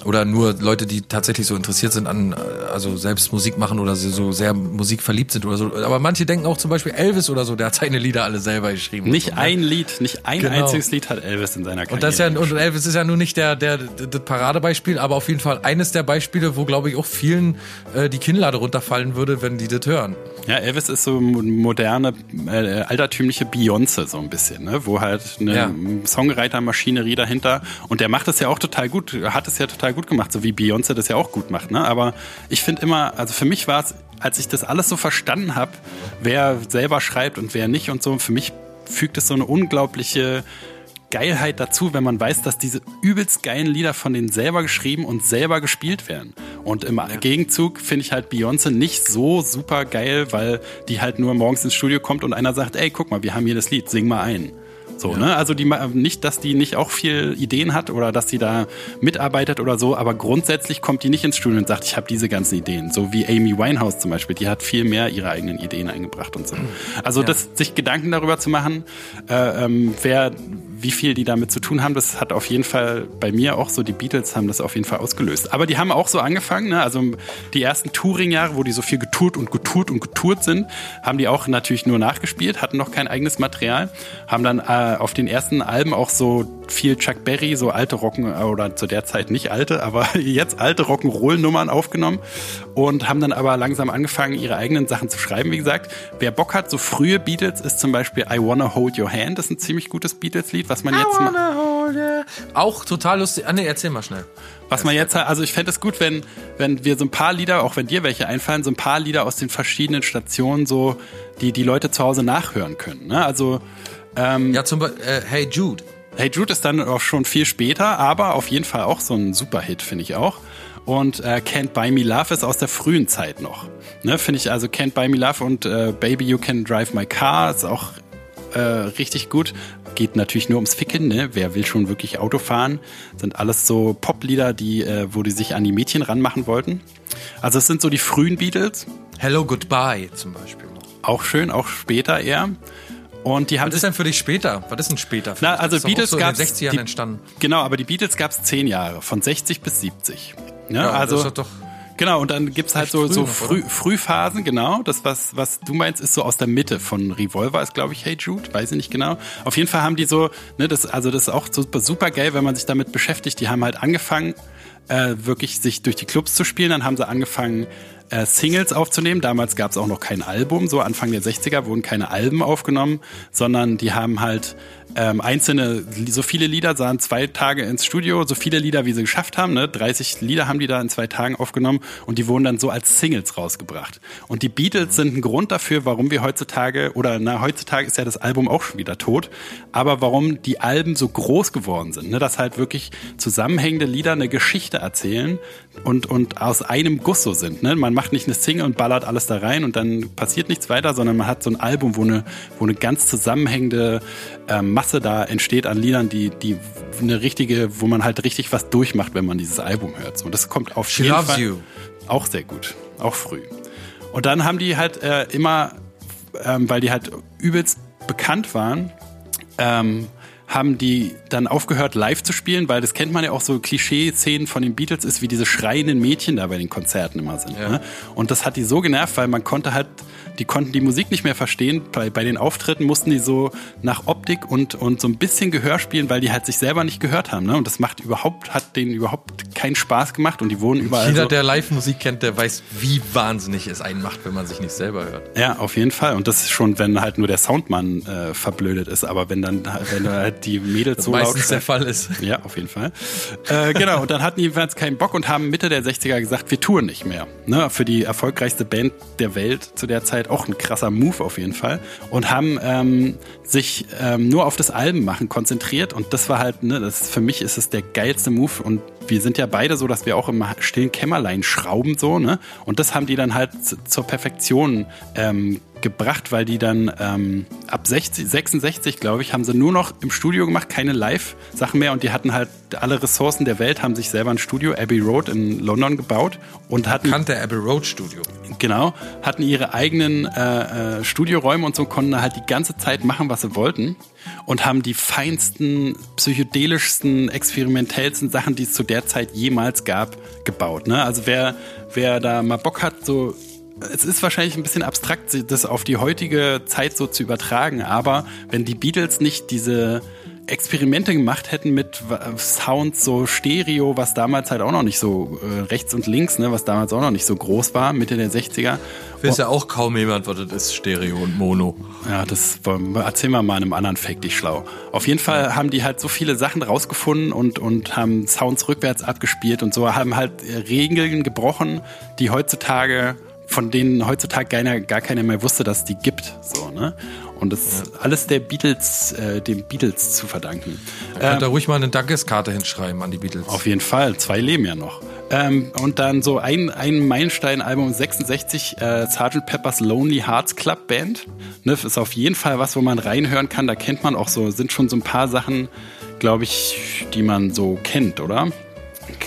Oder nur Leute, die tatsächlich so interessiert sind an, äh, also selbst Musik machen oder so- sehr musikverliebt sind oder so. Aber manche denken auch zum Beispiel Elvis oder so, der hat seine Lieder alle selber geschrieben. Nicht so, ne? ein Lied, nicht ein Genau. einziges Lied hat Elvis in seiner Karriere. Und das ja, und. Elvis ist ja nun nicht der, der, das Paradebeispiel, aber auf jeden Fall eines der Beispiele, wo, glaube ich, auch vielen äh, die Kinnlade runterfallen würde, wenn die das hören. Ja, Elvis ist so mo- moderne, äh, altertümliche Beyoncé so ein bisschen, ne? wo halt eine Ja. Songwriter-Maschinerie dahinter und der macht das ja auch total gut, hat es ja total gut gemacht, so wie Beyoncé das ja auch gut macht. Ne? Aber ich finde immer, also für mich war es, als ich das alles so verstanden habe, wer selber schreibt und wer nicht und so, für mich fügt es so eine unglaubliche Geilheit dazu, wenn man weiß, dass diese übelst geilen Lieder von denen selber geschrieben und selber gespielt werden. Und im Gegenzug finde ich halt Beyoncé nicht so super geil, weil die halt nur morgens ins Studio kommt und einer sagt, ey, guck mal, wir haben hier das Lied, sing mal ein. So, ne? Also die nicht, dass die nicht auch viel Ideen hat oder dass die da mitarbeitet oder so, aber grundsätzlich kommt die nicht ins Studio und sagt, ich habe diese ganzen Ideen. So wie Amy Winehouse zum Beispiel, die hat viel mehr ihre eigenen Ideen eingebracht und so. Also das, sich Gedanken darüber zu machen, äh, ähm, wer wie viel die damit zu tun haben, das hat auf jeden Fall bei mir auch so, die Beatles haben das auf jeden Fall ausgelöst. Aber die haben auch so angefangen, ne? also die ersten Touring-Jahre, wo die so viel getourt und getourt und getourt sind, haben die auch natürlich nur nachgespielt, hatten noch kein eigenes Material, haben dann äh, auf den ersten Alben auch so viel Chuck Berry, so alte Rocken, oder zu der Zeit nicht alte, aber jetzt alte Rock'n'Roll-Nummern aufgenommen und haben dann aber langsam angefangen, ihre eigenen Sachen zu schreiben. Wie gesagt, wer Bock hat, so frühe Beatles ist zum Beispiel I Wanna Hold Your Hand, das ist ein ziemlich gutes Beatles-Lied, was man jetzt mal, Auch total lustig. Ah, nee, erzähl mal schnell. was man jetzt, also ich fände es gut, wenn, wenn wir so ein paar Lieder, auch wenn dir welche einfallen, so ein paar Lieder aus den verschiedenen Stationen so, die die Leute zu Hause nachhören können. Ne? Also Ja, zum Beispiel, äh, Hey Jude. Hey Jude ist dann auch schon viel später, aber auf jeden Fall auch so ein Superhit, finde ich auch. Und äh, Can't Buy Me Love ist aus der frühen Zeit noch. Ne, finde ich also Can't Buy Me Love und äh, Baby You Can Drive My Car ist auch äh, richtig gut. Geht natürlich nur ums Ficken, ne? Wer will schon wirklich Auto fahren? Sind alles so Poplieder, die, äh, wo die sich an die Mädchen ranmachen wollten. Also es sind so die frühen Beatles. Hello Goodbye zum Beispiel. Auch schön, auch später eher. Und die haben Was ist denn für dich später? Was ist denn später? für Na, dich? also Beatles so 60ern die- entstanden. Genau, aber die Beatles gab es zehn Jahre, von 60 bis 70. Ne? Ja, also, das ist doch genau, und dann gibt's halt echt so, früh so früh? Frühphasen, genau. Das, was, was du meinst, ist so aus der Mitte von Revolver, ist glaube ich Hey Jude, weiß ich nicht genau. Auf jeden Fall haben die so, ne, das, also das ist auch super, super geil, wenn man sich damit beschäftigt. Die haben halt angefangen, äh, wirklich sich durch die Clubs zu spielen. Dann haben sie angefangen, äh, Singles aufzunehmen. Damals gab es auch noch kein Album. So Anfang der 60er wurden keine Alben aufgenommen, sondern die haben halt ähm, einzelne, so viele Lieder, sahen zwei Tage ins Studio, so viele Lieder, wie sie geschafft haben. Ne? 30 Lieder haben die da in zwei Tagen aufgenommen und die wurden dann so als Singles rausgebracht. Und die Beatles sind ein Grund dafür, warum wir heutzutage, oder na, heutzutage ist ja das Album auch schon wieder tot, aber warum die Alben so groß geworden sind. Ne? Dass halt wirklich zusammenhängende Lieder eine Geschichte erzählen und, und aus einem Guss so sind. Ne? Man macht nicht eine Single und ballert alles da rein und dann passiert nichts weiter, sondern man hat so ein Album, wo eine, wo eine ganz zusammenhängende ähm, Masse da entsteht an Liedern, die, die eine richtige, wo man halt richtig was durchmacht, wenn man dieses Album hört. So, das kommt auf She jeden Loves Fall You. auch sehr gut, auch früh. Und dann haben die halt äh, immer, ähm, weil die halt übelst bekannt waren, ähm, haben die dann aufgehört, live zu spielen, weil das kennt man ja auch so Klischee-Szenen von den Beatles ist, wie diese schreienden Mädchen da bei den Konzerten immer sind. Ne? Und das hat die so genervt, weil man konnte halt, die konnten die Musik nicht mehr verstehen. Bei, bei den Auftritten mussten die so nach Optik und, und so ein bisschen Gehör spielen, weil die halt sich selber nicht gehört haben. Ne? Und das macht überhaupt, hat denen überhaupt keinen Spaß gemacht und die wurden überall Jeder, so, der Live-Musik kennt, der weiß, wie wahnsinnig es einen macht, wenn man sich nicht selber hört. Ja, auf jeden Fall. Und das ist schon, wenn halt nur der Soundmann äh, verblödet ist. Aber wenn dann, wenn halt die Mädels so laut der Fall ist. Ja, auf jeden Fall. Äh, genau, und dann hatten die jedenfalls keinen Bock und haben Mitte der 60er gesagt, wir touren nicht mehr. Ne? Für die erfolgreichste Band der Welt zu der Zeit auch ein krasser Move auf jeden Fall. Und haben ähm, sich ähm, nur auf das Alben machen konzentriert. Und das war halt, ne, das für mich ist es der geilste Move. Und wir sind ja beide so, dass wir auch im stillen Kämmerlein schrauben so, ne? Und das haben die dann halt zur Perfektion ähm, gebracht, weil die dann ähm, ab 60, 66, glaube ich, haben sie nur noch im Studio gemacht, keine Live-Sachen mehr und die hatten halt alle Ressourcen der Welt, haben sich selber ein Studio, Abbey Road in London gebaut und hatten Kannte Abbey Road Studio. Genau, hatten ihre eigenen äh, äh, Studioräume und so, konnten halt die ganze Zeit machen, was sie wollten und haben die feinsten, psychedelischsten, experimentellsten Sachen, die es zu der Zeit jemals gab, gebaut. Ne? Also wer, wer da mal Bock hat, so es ist wahrscheinlich ein bisschen abstrakt, das auf die heutige Zeit so zu übertragen, aber wenn die Beatles nicht diese Experimente gemacht hätten mit Sounds so Stereo, was damals halt auch noch nicht so äh, rechts und links, ne, was damals auch noch nicht so groß war, Mitte der 60er. Weiß ja auch kaum jemand, was das ist, Stereo und Mono. Ja, das erzählen wir mal in einem anderen Fact, ich schlau. Auf jeden Fall haben die halt so viele Sachen rausgefunden und, und haben Sounds rückwärts abgespielt und so, haben halt Regeln gebrochen, die heutzutage von denen heutzutage keiner, gar keiner mehr wusste, dass es die gibt. So, ne? Und das ist alles der Beatles, äh, dem Beatles zu verdanken. Da könnt ihr ruhig mal eine Dankeskarte hinschreiben an die Beatles. Auf jeden Fall, zwei leben ja noch. Ähm, und dann so ein, ein Meilenstein-Album 66, äh, Sgt. Pepper's Lonely Hearts Club Band. Ne, ist auf jeden Fall was, wo man reinhören kann. Da kennt man auch so, sind schon so ein paar Sachen, glaube ich, die man so kennt, oder?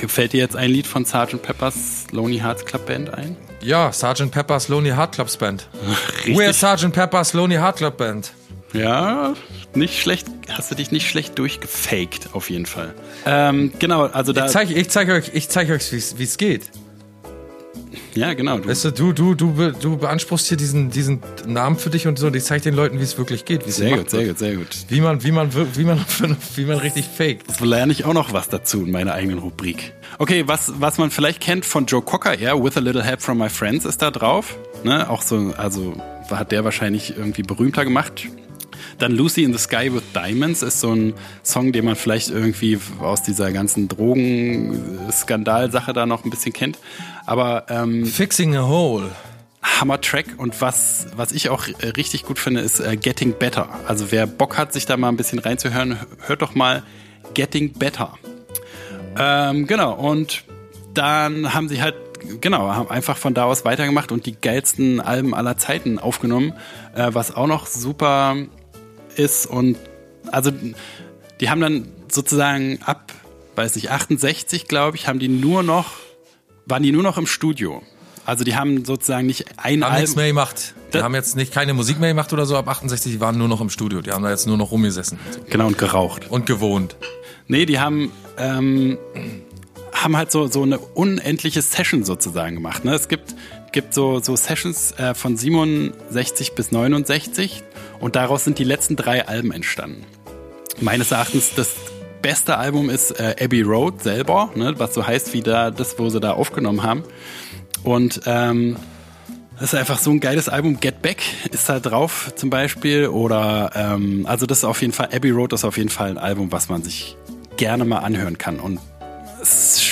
Fällt dir jetzt ein Lied von Sgt. Pepper's Lonely Hearts Club Band ein? Ja, Sgt. Pepper's Lonely Heart Clubs Band. We're Sgt. Pepper's Lonely Heart Club Band. Ja, nicht schlecht, hast du dich nicht schlecht durchgefaked, auf jeden Fall. Ähm, genau, also da. Ich zeige ich zeig euch, ich zeig euch wie es geht. Ja, genau. Du. Weißt du, du, du, du, du beanspruchst hier diesen, diesen Namen für dich und so und ich zeige den Leuten, wie es wirklich geht. Sehr gut, sehr gut, sehr gut. Wie man, wie man, wie man, wie man richtig faked. So lerne ich auch noch was dazu in meiner eigenen Rubrik. Okay, was, was man vielleicht kennt von Joe Cocker, ja, With a Little Help from My Friends ist da drauf. Ne? Auch so, also hat der wahrscheinlich irgendwie berühmter gemacht. Dann Lucy in the Sky with Diamonds ist so ein Song, den man vielleicht irgendwie aus dieser ganzen Drogenskandalsache da noch ein bisschen kennt. Aber ähm, Fixing a Hole. Hammer-Track und was, was ich auch richtig gut finde, ist äh, Getting Better. Also wer Bock hat, sich da mal ein bisschen reinzuhören, hört doch mal Getting Better. Ähm, genau, und dann haben sie halt, genau, haben einfach von da aus weitergemacht und die geilsten Alben aller Zeiten aufgenommen, äh, was auch noch super ist und also die haben dann sozusagen ab, weiß nicht, 68, glaube ich, haben die nur noch, waren die nur noch im Studio. Also die haben sozusagen nicht ein haben Album. nichts mehr gemacht. Die Das- haben jetzt nicht keine Musik mehr gemacht oder so ab 68, die waren nur noch im Studio. Die haben da jetzt nur noch rumgesessen Genau, und geraucht. und gewohnt. Nee, die haben, ähm, haben halt so, so eine unendliche Session sozusagen gemacht. Ne? Es gibt, gibt so, so Sessions äh, von 67 bis 69 und daraus sind die letzten drei Alben entstanden. Meines Erachtens das beste Album ist äh, Abbey Road selber, ne? was so heißt wie da das, wo sie da aufgenommen haben. Und ähm, das ist einfach so ein geiles Album. Get Back ist da drauf zum Beispiel. Oder ähm, also das ist auf jeden Fall, Abbey Road ist auf jeden Fall ein Album, was man sich gerne mal anhören kann. Und es ist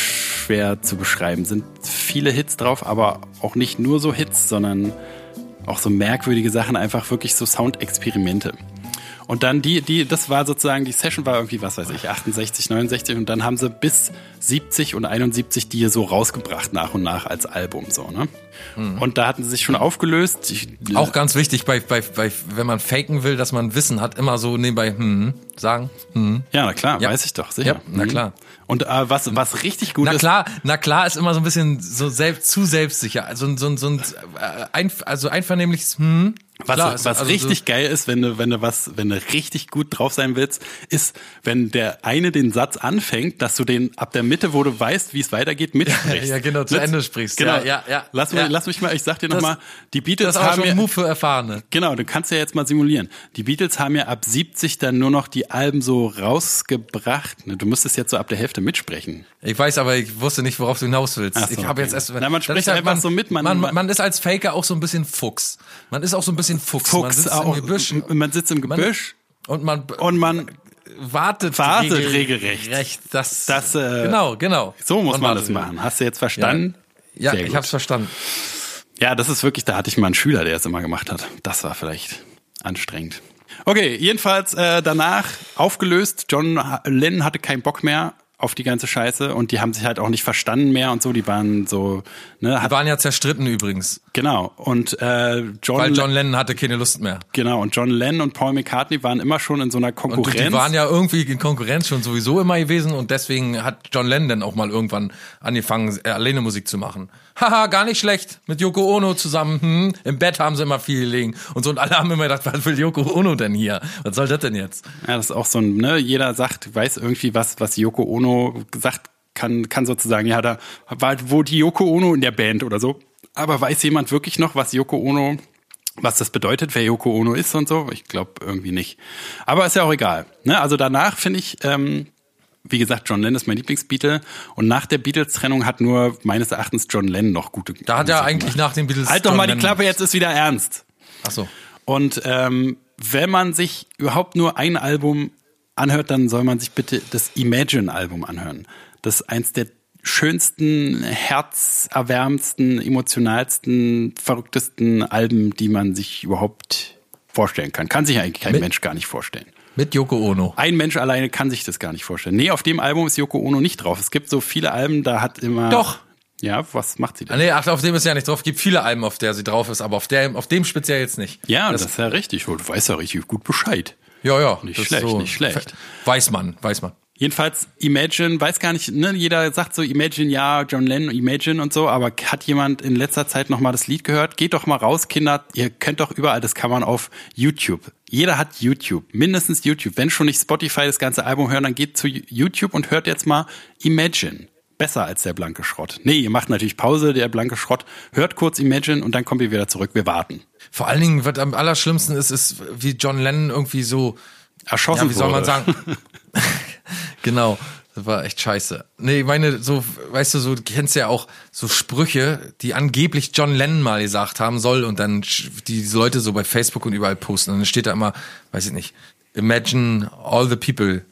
schwer zu beschreiben. Sind viele Hits drauf, aber auch nicht nur so Hits, sondern auch so merkwürdige Sachen, einfach wirklich so Soundexperimente. Und dann die, die, das war sozusagen, die Session war irgendwie, was weiß ich, 68, 69 und dann haben sie bis 70 und 71 die so rausgebracht nach und nach als Album, so, ne? Und da hatten sie sich schon aufgelöst. Ich, Auch ganz wichtig, bei, bei, bei, wenn man faken will, dass man Wissen hat, immer so nebenbei hm, sagen. Hm. Ja, na klar, Ja. weiß ich doch, sicher. Ja, na Mhm. klar. Und äh, was, was richtig gut Na ist. klar, na klar ist immer so ein bisschen so selbst, zu selbstsicher. Also so, ein- so ein äh, ein, also einvernehmliches hm. Was, Klar, ist- was also richtig so, geil ist, wenn du, wenn du was, wenn du richtig gut drauf sein willst, ist, wenn der eine den Satz anfängt, dass du den ab der Mitte, wo du weißt, wie es weitergeht, mitsprichst. Ja, genau, zu Mit- Ende sprichst. Genau. Ja, ja, ja. Lass, Ja. Mich, lass mich mal, ich sag dir Das- nochmal, die Beatles das ist haben schon ja, ein Move für Erfahrene. Genau, du kannst ja jetzt mal simulieren. Die Beatles haben ja ab 70 dann nur noch die Alben so rausgebracht. Ne, Du müsstest jetzt so ab der Hälfte mitsprechen. Ich weiß, aber ich wusste nicht, worauf du hinaus willst. So, ich habe okay. jetzt erst. Na, man das spricht ist einfach so mit, man- Man, man- man, ist als Faker auch so ein bisschen Fuchs. Man ist auch so ein bisschen Fuchs. man Fuchs sitzt auch, im Gebüsch man sitzt im Man- Gebüsch und man und man, wartet, wartet regel- regelrecht. Recht, das, Das, äh, genau, genau. so muss man wartet das machen. Hast du jetzt verstanden? Ja, Sehr ich hab's verstanden. Ja, das ist wirklich, da hatte ich mal einen Schüler, der es immer gemacht hat. Das war vielleicht anstrengend. Okay, jedenfalls äh, danach aufgelöst. John Lennon hatte keinen Bock mehr auf die ganze Scheiße und die haben sich halt auch nicht verstanden mehr und so. Die waren so, ne, Die hat, waren ja zerstritten übrigens, genau. Und äh, John, weil John Lennon hatte keine Lust mehr. genau und John Lennon und Paul McCartney waren immer schon in so einer Und Konkurrenz. die waren ja irgendwie in Konkurrenz schon sowieso immer gewesen und deswegen hat John Lennon dann auch mal irgendwann angefangen, äh, alleine Musik zu machen. Haha, gar nicht schlecht. Mit Yoko Ono zusammen. Hm. Im Bett haben sie immer viel gelegen. Und so und alle haben immer gedacht, was will Yoko Ono denn hier? Was soll das denn jetzt? Ja, das ist auch so ein, ne, jeder sagt, weiß irgendwie was, was Yoko Ono gesagt kann, kann sozusagen, ja, da war wo die Yoko Ono in der Band oder so. Aber weiß jemand wirklich noch, was Yoko Ono, was das bedeutet, wer Yoko Ono ist und so? Ich glaube irgendwie nicht. Aber ist ja auch egal. Ne? Also danach finde ich, ähm, wie gesagt, John Lennon ist mein Lieblingsbeatle und nach der Beatles-Trennung hat nur meines Erachtens John Lennon noch gute. Da hat er eigentlich gemacht. nach den Beatles. Halt doch John mal die Lennon- Klappe, jetzt ist wieder ernst. Ach so. Und ähm, wenn man sich überhaupt nur ein Album anhört, dann soll man sich bitte das Imagine-Album anhören. Das ist eins der schönsten, herzerwärmendsten, emotionalsten, verrücktesten Alben, die man sich überhaupt vorstellen kann. Kann sich eigentlich kein Mit- Mensch gar nicht vorstellen. Mit Yoko Ono. Ein Mensch alleine kann sich das gar nicht vorstellen. Nee, auf dem Album ist Yoko Ono nicht drauf. Es gibt so viele Alben, da hat immer. Doch. Ja, was macht sie denn? Ah, nee, ach, auf dem ist ja nicht drauf. Es gibt viele Alben, auf der sie drauf ist, aber auf, der, auf dem speziell jetzt nicht. Ja, das, das, ist ja richtig. Du weißt ja richtig gut Bescheid. Ja, ja. Nicht schlecht, nicht schlecht. Weiß man, weiß man. Jedenfalls Imagine, weiß gar nicht, ne, jeder sagt so Imagine, ja, John Lennon, Imagine und so, aber hat jemand in letzter Zeit noch mal das Lied gehört? Geht doch mal raus, Kinder, ihr könnt doch überall, das kann man auf YouTube. Jeder hat YouTube, mindestens YouTube. Wenn schon nicht Spotify das ganze Album hören, dann geht zu YouTube und hört jetzt mal Imagine. Besser als der blanke Schrott. Nee, ihr macht natürlich Pause, der blanke Schrott. Hört kurz Imagine und dann kommt ihr wieder zurück. Wir warten. Vor allen Dingen, was am allerschlimmsten ist, ist, wie John Lennon irgendwie so, Erschossen ja, wie soll man wurde. sagen? genau. Das war echt scheiße. Nee, ich meine, so, weißt du, so, du kennst ja auch so Sprüche, die angeblich John Lennon mal gesagt haben soll und dann die Leute so bei Facebook und überall posten. Und dann steht da immer, weiß ich nicht, imagine all the people.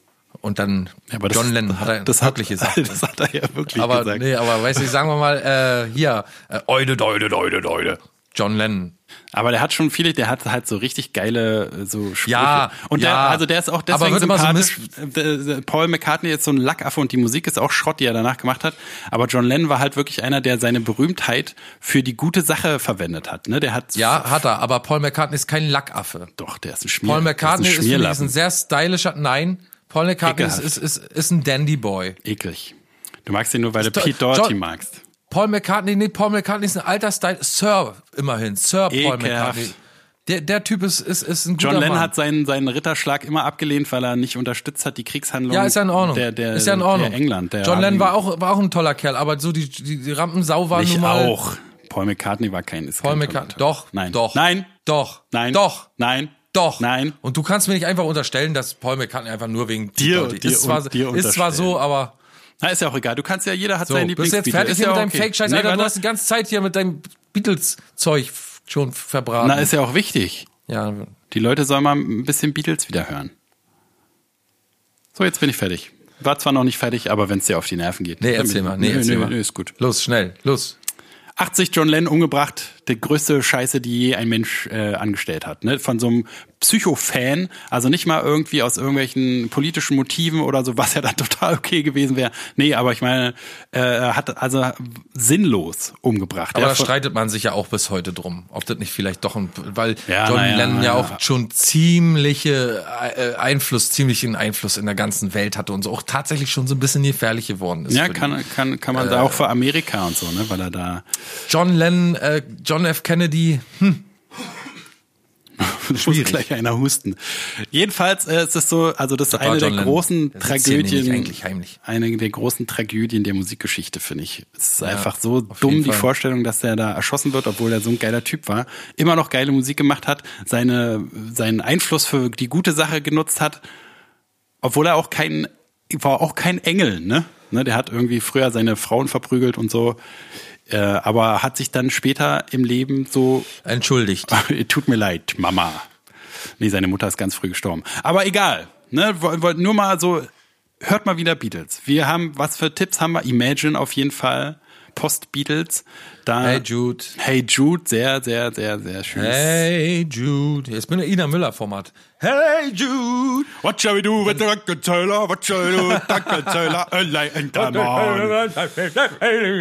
Und dann Ja, aber das- John Lennon hat er das hat- wirklich gesagt. Das hat er ja wirklich aber gesagt. nee, aber weißt du, sagen wir mal, äh, hier, äh, Eude, Deude, Deude, Deude. John Lennon. Aber der hat schon viele, der hat halt so richtig geile äh, so Sprüche. Ja, und der, ja. also der ist auch deswegen immer so sympathisch. Äh, Paul McCartney ist so ein Lackaffe und die Musik ist auch Schrott, die er danach gemacht hat. Aber John Lennon war halt wirklich einer, der seine Berühmtheit für die gute Sache verwendet hat. Ne, der hat Ja, hat er, aber Paul McCartney ist kein Lackaffe. doch, der ist ein Schmier. Paul McCartney der ist, ein ist ein sehr stylischer, nein, Paul McCartney ist, ist, ist, ist ein Dandy Boy. eklig. Du magst ihn nur, weil du Pete Doherty John- magst. Paul McCartney, nee, Paul McCartney ist ein alter Style, Sir, immerhin, Sir Paul Ekelhaft. McCartney. Der, der Typ ist, ist, ist ein guter John Lennon Mann. hat seinen, seinen Ritterschlag immer abgelehnt, weil er nicht unterstützt hat, die Kriegshandlungen. ja, ist ja in Ordnung. Der, der, ist ja in Ordnung. Der England. Der John Lennon war auch, war auch ein toller Kerl, aber so die, die, die Rampensau war Ich nun mal. auch. Paul McCartney war kein ist Paul McCartney. Doch, Nein. doch. Nein. Doch. Nein. Doch. Nein. Doch. Nein. Und du kannst mir nicht einfach unterstellen, dass Paul McCartney einfach nur wegen Dir- dir ist zwar, und- dir ist zwar so, aber Na, ist ja auch egal. Du kannst ja, jeder hat so, bist du jetzt Lieblingsbeatle. fertig Ist hier ja mit deinem okay. Fake-Scheiß, Nee, Alter? Du hast die ganze Zeit hier mit deinem Beatles-Zeug schon verbraten. Na, ist ja auch wichtig. ja, Die Leute sollen mal ein bisschen Beatles wieder hören. So, jetzt bin ich fertig. War zwar noch nicht fertig, aber wenn es dir auf die Nerven geht. nee, erzähl mal, nee, nö, erzähl nö, mal. nö, ist gut. Los, schnell, los. 80 John Lennon umgebracht, der größte Scheiße, die je ein Mensch äh, angestellt hat. Ne? Von so einem Psycho-Fan, also nicht mal irgendwie aus irgendwelchen politischen Motiven oder so, was ja dann total okay gewesen wäre. Nee, aber ich meine, äh, hat also sinnlos umgebracht. Aber Er da streitet man sich ja auch bis heute drum, ob das nicht vielleicht doch ein, weil Ja, John ja, Lennon ja auch ja. schon ziemliche äh, Einfluss, ziemlichen Einfluss in der ganzen Welt hatte und so auch tatsächlich schon so ein bisschen gefährlich geworden ist. ja, die- kann, kann, kann man da auch für Amerika und so, ne? weil er da John Lennon, äh, John F. Kennedy, muss gleich einer husten. Jedenfalls äh, ist es so, also das ist war eine der John Lennon. großen Der nämlich Tragödien, eigentlich heimlich. eine der großen Tragödien der Musikgeschichte, finde ich. Es ist einfach so dumm, die. Vorstellung, dass er da erschossen wird, obwohl er so ein geiler Typ war, immer noch geile Musik gemacht hat, seine, seinen Einfluss für die gute Sache genutzt hat, obwohl er auch kein, war auch kein Engel, ne? ne der hat irgendwie früher seine Frauen verprügelt und so, äh, aber hat sich dann später im Leben so entschuldigt. Tut mir leid, Mama. Nee, seine Mutter ist ganz früh gestorben. Aber egal. Ne, woll- wollt nur mal so, hört mal wieder Beatles. Wir haben, was für Tipps haben wir? Imagine auf jeden Fall. Post-Beatles. Da, Hey Jude. Hey Jude, sehr, sehr, sehr, sehr schön. Hey Jude. Jetzt bin ich Ina Müller Format. Hey Jude. What shall we do with the Uncle Taylor? What shall we do with Uncle Taylor? Early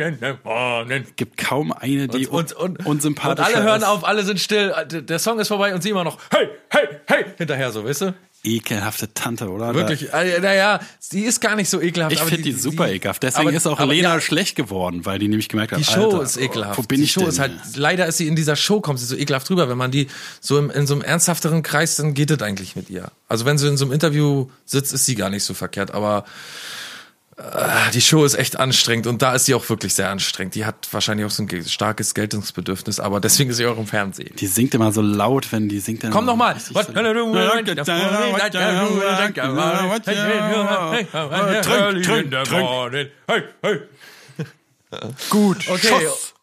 in the morning. Gibt kaum eine, die Und, und, und unsympathischer alle hören ist. auf, alle sind still. Der Song ist vorbei und sie immer noch Hey, hey, hey hinterher so, weißt du? Ekelhafte Tante, oder? Wirklich, äh, naja, sie ist gar nicht so ekelhaft. Ich finde die, super ekelhaft. Deswegen aber- ist auch Lena ja, schlecht geworden, weil die nämlich gemerkt hat, Die Show Alter, ist ekelhaft. Wo bin die ich Show denn? ist halt, leider ist sie in dieser Show, kommt sie so ekelhaft rüber. Wenn man die so im, in so einem ernsthafteren Kreis, dann geht es eigentlich mit ihr. Also wenn sie in so einem Interview sitzt, ist sie gar nicht so verkehrt, aber die Show ist echt anstrengend und da ist sie auch wirklich sehr anstrengend. Die hat wahrscheinlich auch so ein starkes Geltungsbedürfnis, aber deswegen ist sie auch im Fernsehen. Die singt immer so laut, wenn die singt dann. Komm noch mal. so- Trink, trink, trink. Gut. Okay. Schuss.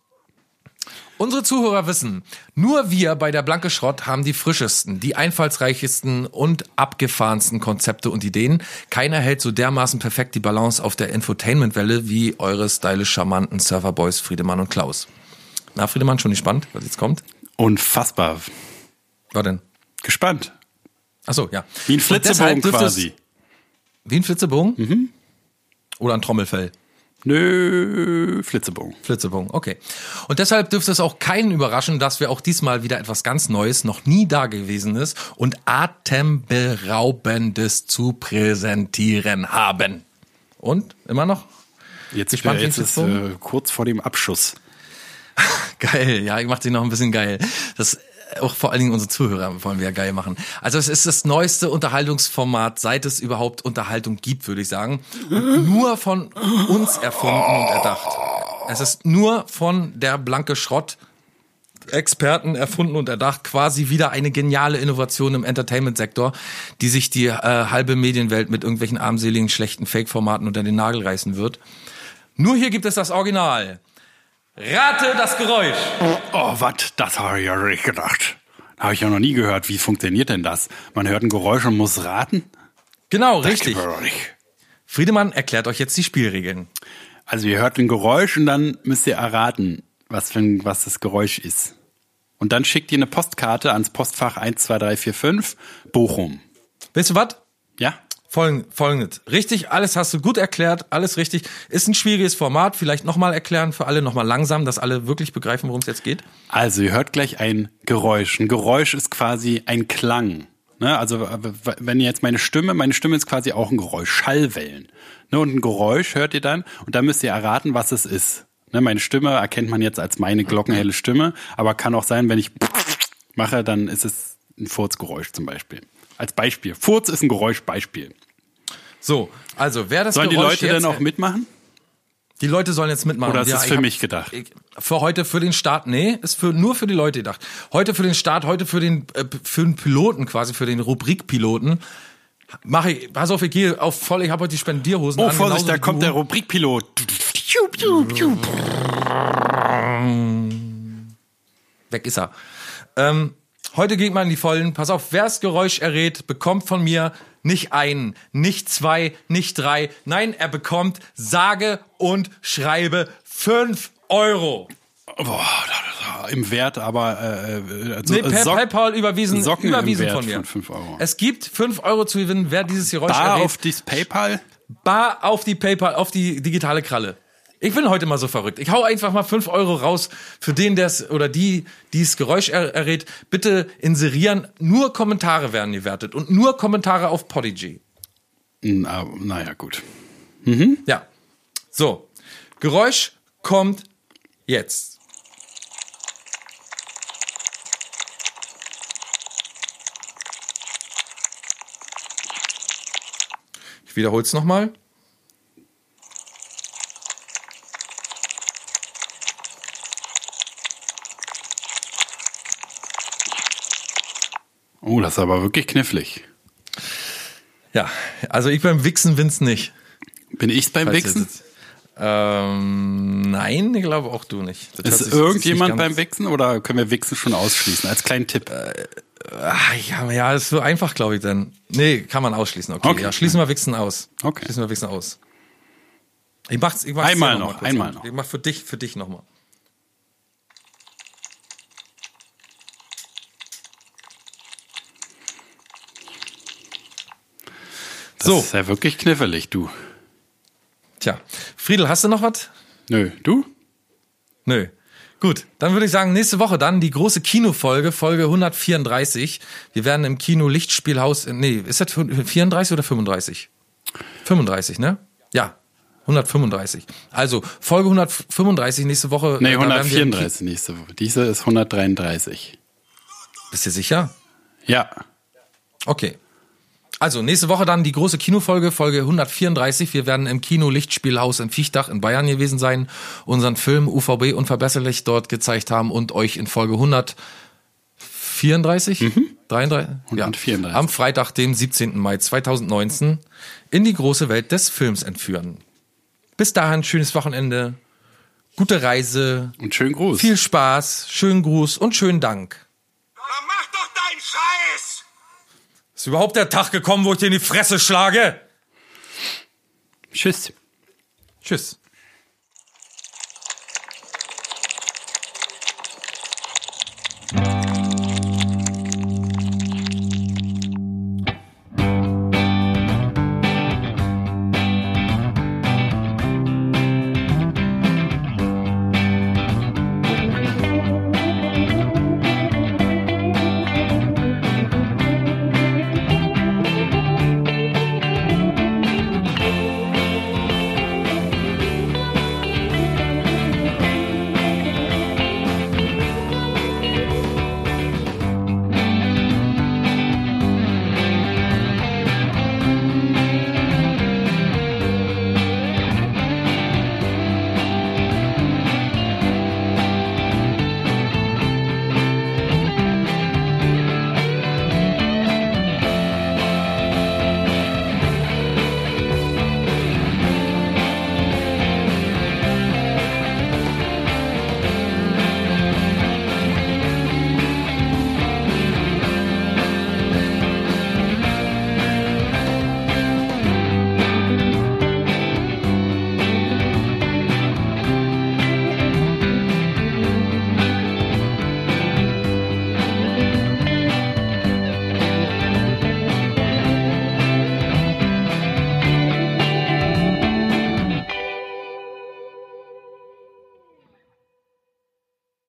Unsere Zuhörer wissen, nur wir bei der Blanke Schrott haben die frischesten, die einfallsreichesten und abgefahrensten Konzepte und Ideen. Keiner hält so dermaßen perfekt die Balance auf der Infotainment-Welle wie eure stylisch charmanten Surferboys Friedemann und Klaus. Na, Friedemann, schon gespannt, was jetzt kommt? Unfassbar. Was denn? Gespannt. Ach so, ja. Wie ein Flitzebogen es- quasi. Wie ein Flitzebogen? Mhm. Oder ein Trommelfell? Nö, Flitzebogen. Flitzebogen, okay. Und deshalb dürfte es auch keinen überraschen, dass wir auch diesmal wieder etwas ganz Neues, noch nie dagewesenes und atemberaubendes zu präsentieren haben. Und? Immer noch? Jetzt, Gespannt, äh, jetzt ist äh, kurz vor dem Abschuss. Geil, ja, ich mach dich noch ein bisschen geil. Das auch vor allen Dingen unsere Zuhörer wollen wir ja geil machen. Also es ist das neueste Unterhaltungsformat, seit es überhaupt Unterhaltung gibt, würde ich sagen. Und nur von uns erfunden und erdacht. Es ist nur von der blanke Schrott Experten erfunden und erdacht, quasi wieder eine geniale Innovation im Entertainment-Sektor, die sich die äh, halbe Medienwelt mit irgendwelchen armseligen, schlechten Fake-Formaten unter den Nagel reißen wird. Nur hier gibt es das Original. Rate das Geräusch. Oh, was? Das habe ich ja nicht gedacht. Habe ich ja noch nie gehört. Wie funktioniert denn das? Man hört ein Geräusch und muss raten? Genau, Das richtig. Friedemann erklärt euch jetzt die Spielregeln. Also ihr hört ein Geräusch und dann müsst ihr erraten, was, für ein, was das Geräusch ist. Und dann schickt ihr eine Postkarte ans Postfach 12345 Bochum. Weißt du was? Ja? Folgen- Folgendes. Richtig, alles hast du gut erklärt, alles richtig. Ist ein schwieriges Format, vielleicht nochmal erklären für alle, nochmal langsam, dass alle wirklich begreifen, worum es jetzt geht. Also ihr hört gleich ein Geräusch. Ein Geräusch ist quasi ein Klang. Ne? Also wenn ihr jetzt meine Stimme, meine Stimme ist quasi auch ein Geräusch, Schallwellen. Ne? Und ein Geräusch hört ihr dann und dann müsst ihr erraten, was es ist. Ne? Meine Stimme erkennt man jetzt als meine glockenhelle Stimme, aber kann auch sein, wenn ich mache, dann ist es ein Furzgeräusch zum Beispiel. Als Beispiel. Furz ist ein Geräusch, Beispiel. So, also wer das Sollen die Geräusch Leute jetzt, denn auch mitmachen? Die Leute sollen jetzt mitmachen. Oder ist Ja, es für hab- mich gedacht? Für heute, für den Start, nee, ist für, nur für die Leute gedacht. Heute für den Start, heute für den, äh, für den Piloten quasi, für den Rubrikpiloten. Mache ich, pass auf, ich gehe auf voll, ich habe heute die Spendierhosen Oh, an. Vorsicht, da kommt du. der Rubrikpilot. Weg ist er. Ähm, heute geht man in die Vollen. Pass auf, wer das Geräusch errät, bekommt von mir nicht einen, nicht zwei, nicht drei. Nein, er bekommt sage und schreibe fünf Euro. Boah, im Wert aber äh, also, Nee, per Sock- PayPal überwiesen, Socken überwiesen von mir. von 5 Euro. Es gibt fünf Euro zu gewinnen, wer dieses Geräusch Bar errät. auf dieses PayPal? Bar auf die PayPal, auf die digitale Kralle. Ich bin heute mal so verrückt. Ich hau einfach mal fünf Euro raus für den, der es oder die, die das Geräusch er, errät. Bitte inserieren. Nur Kommentare werden gewertet und nur Kommentare auf Podigy. Na, naja, gut. Ja. So. Geräusch kommt jetzt. Ich wiederhole es nochmal. Oh, das ist aber wirklich knifflig. Ja, also ich beim Wichsen bin's nicht. Bin ich's beim Falls Wichsen? Ähm, nein, ich glaube auch du nicht. Das Ist sich- irgendjemand beim Wichsen oder können wir Wichsen schon ausschließen? Als kleinen Tipp. Ah, ja, ja, ist so einfach, glaube ich, dann. Nee, kann man ausschließen. Okay, Okay. ja, schließen wir Wichsen aus. Okay. Schließen wir Wichsen aus. Ich mach's, ich mach's Einmal noch, kurz einmal noch. Ich mach für dich, für dich nochmal. Das So. ist ja wirklich knifflig, du. Tja, Friedel, hast du noch was? Nö, du? Nö. Gut, dann würde ich sagen, nächste Woche dann die große Kinofolge, Folge 134. Wir werden im Kino Lichtspielhaus, nee, ist das 34 oder 35? 35, ne? Ja, 135. Also, Folge 135 nächste Woche. Nee, äh, Ki- 134 nächste Woche. Diese ist 133. Bist du sicher? Ja. Okay. Also, nächste Woche dann die große Kinofolge, Folge 134. Wir werden im Kino Lichtspielhaus in Viechtach in Bayern gewesen sein, unseren Film UVB unverbesserlich dort gezeigt haben und euch in Folge 134, 33, ja, 134. am Freitag, dem 17. Mai 2019 in die große Welt des Films entführen. Bis dahin, schönes Wochenende, gute Reise, Und schönen Gruß. viel Spaß, schönen Gruß und schönen Dank. Dann mach doch deinen Scheiß! Ist überhaupt der Tag gekommen, wo ich dir in die Fresse schlage? Tschüss. Tschüss.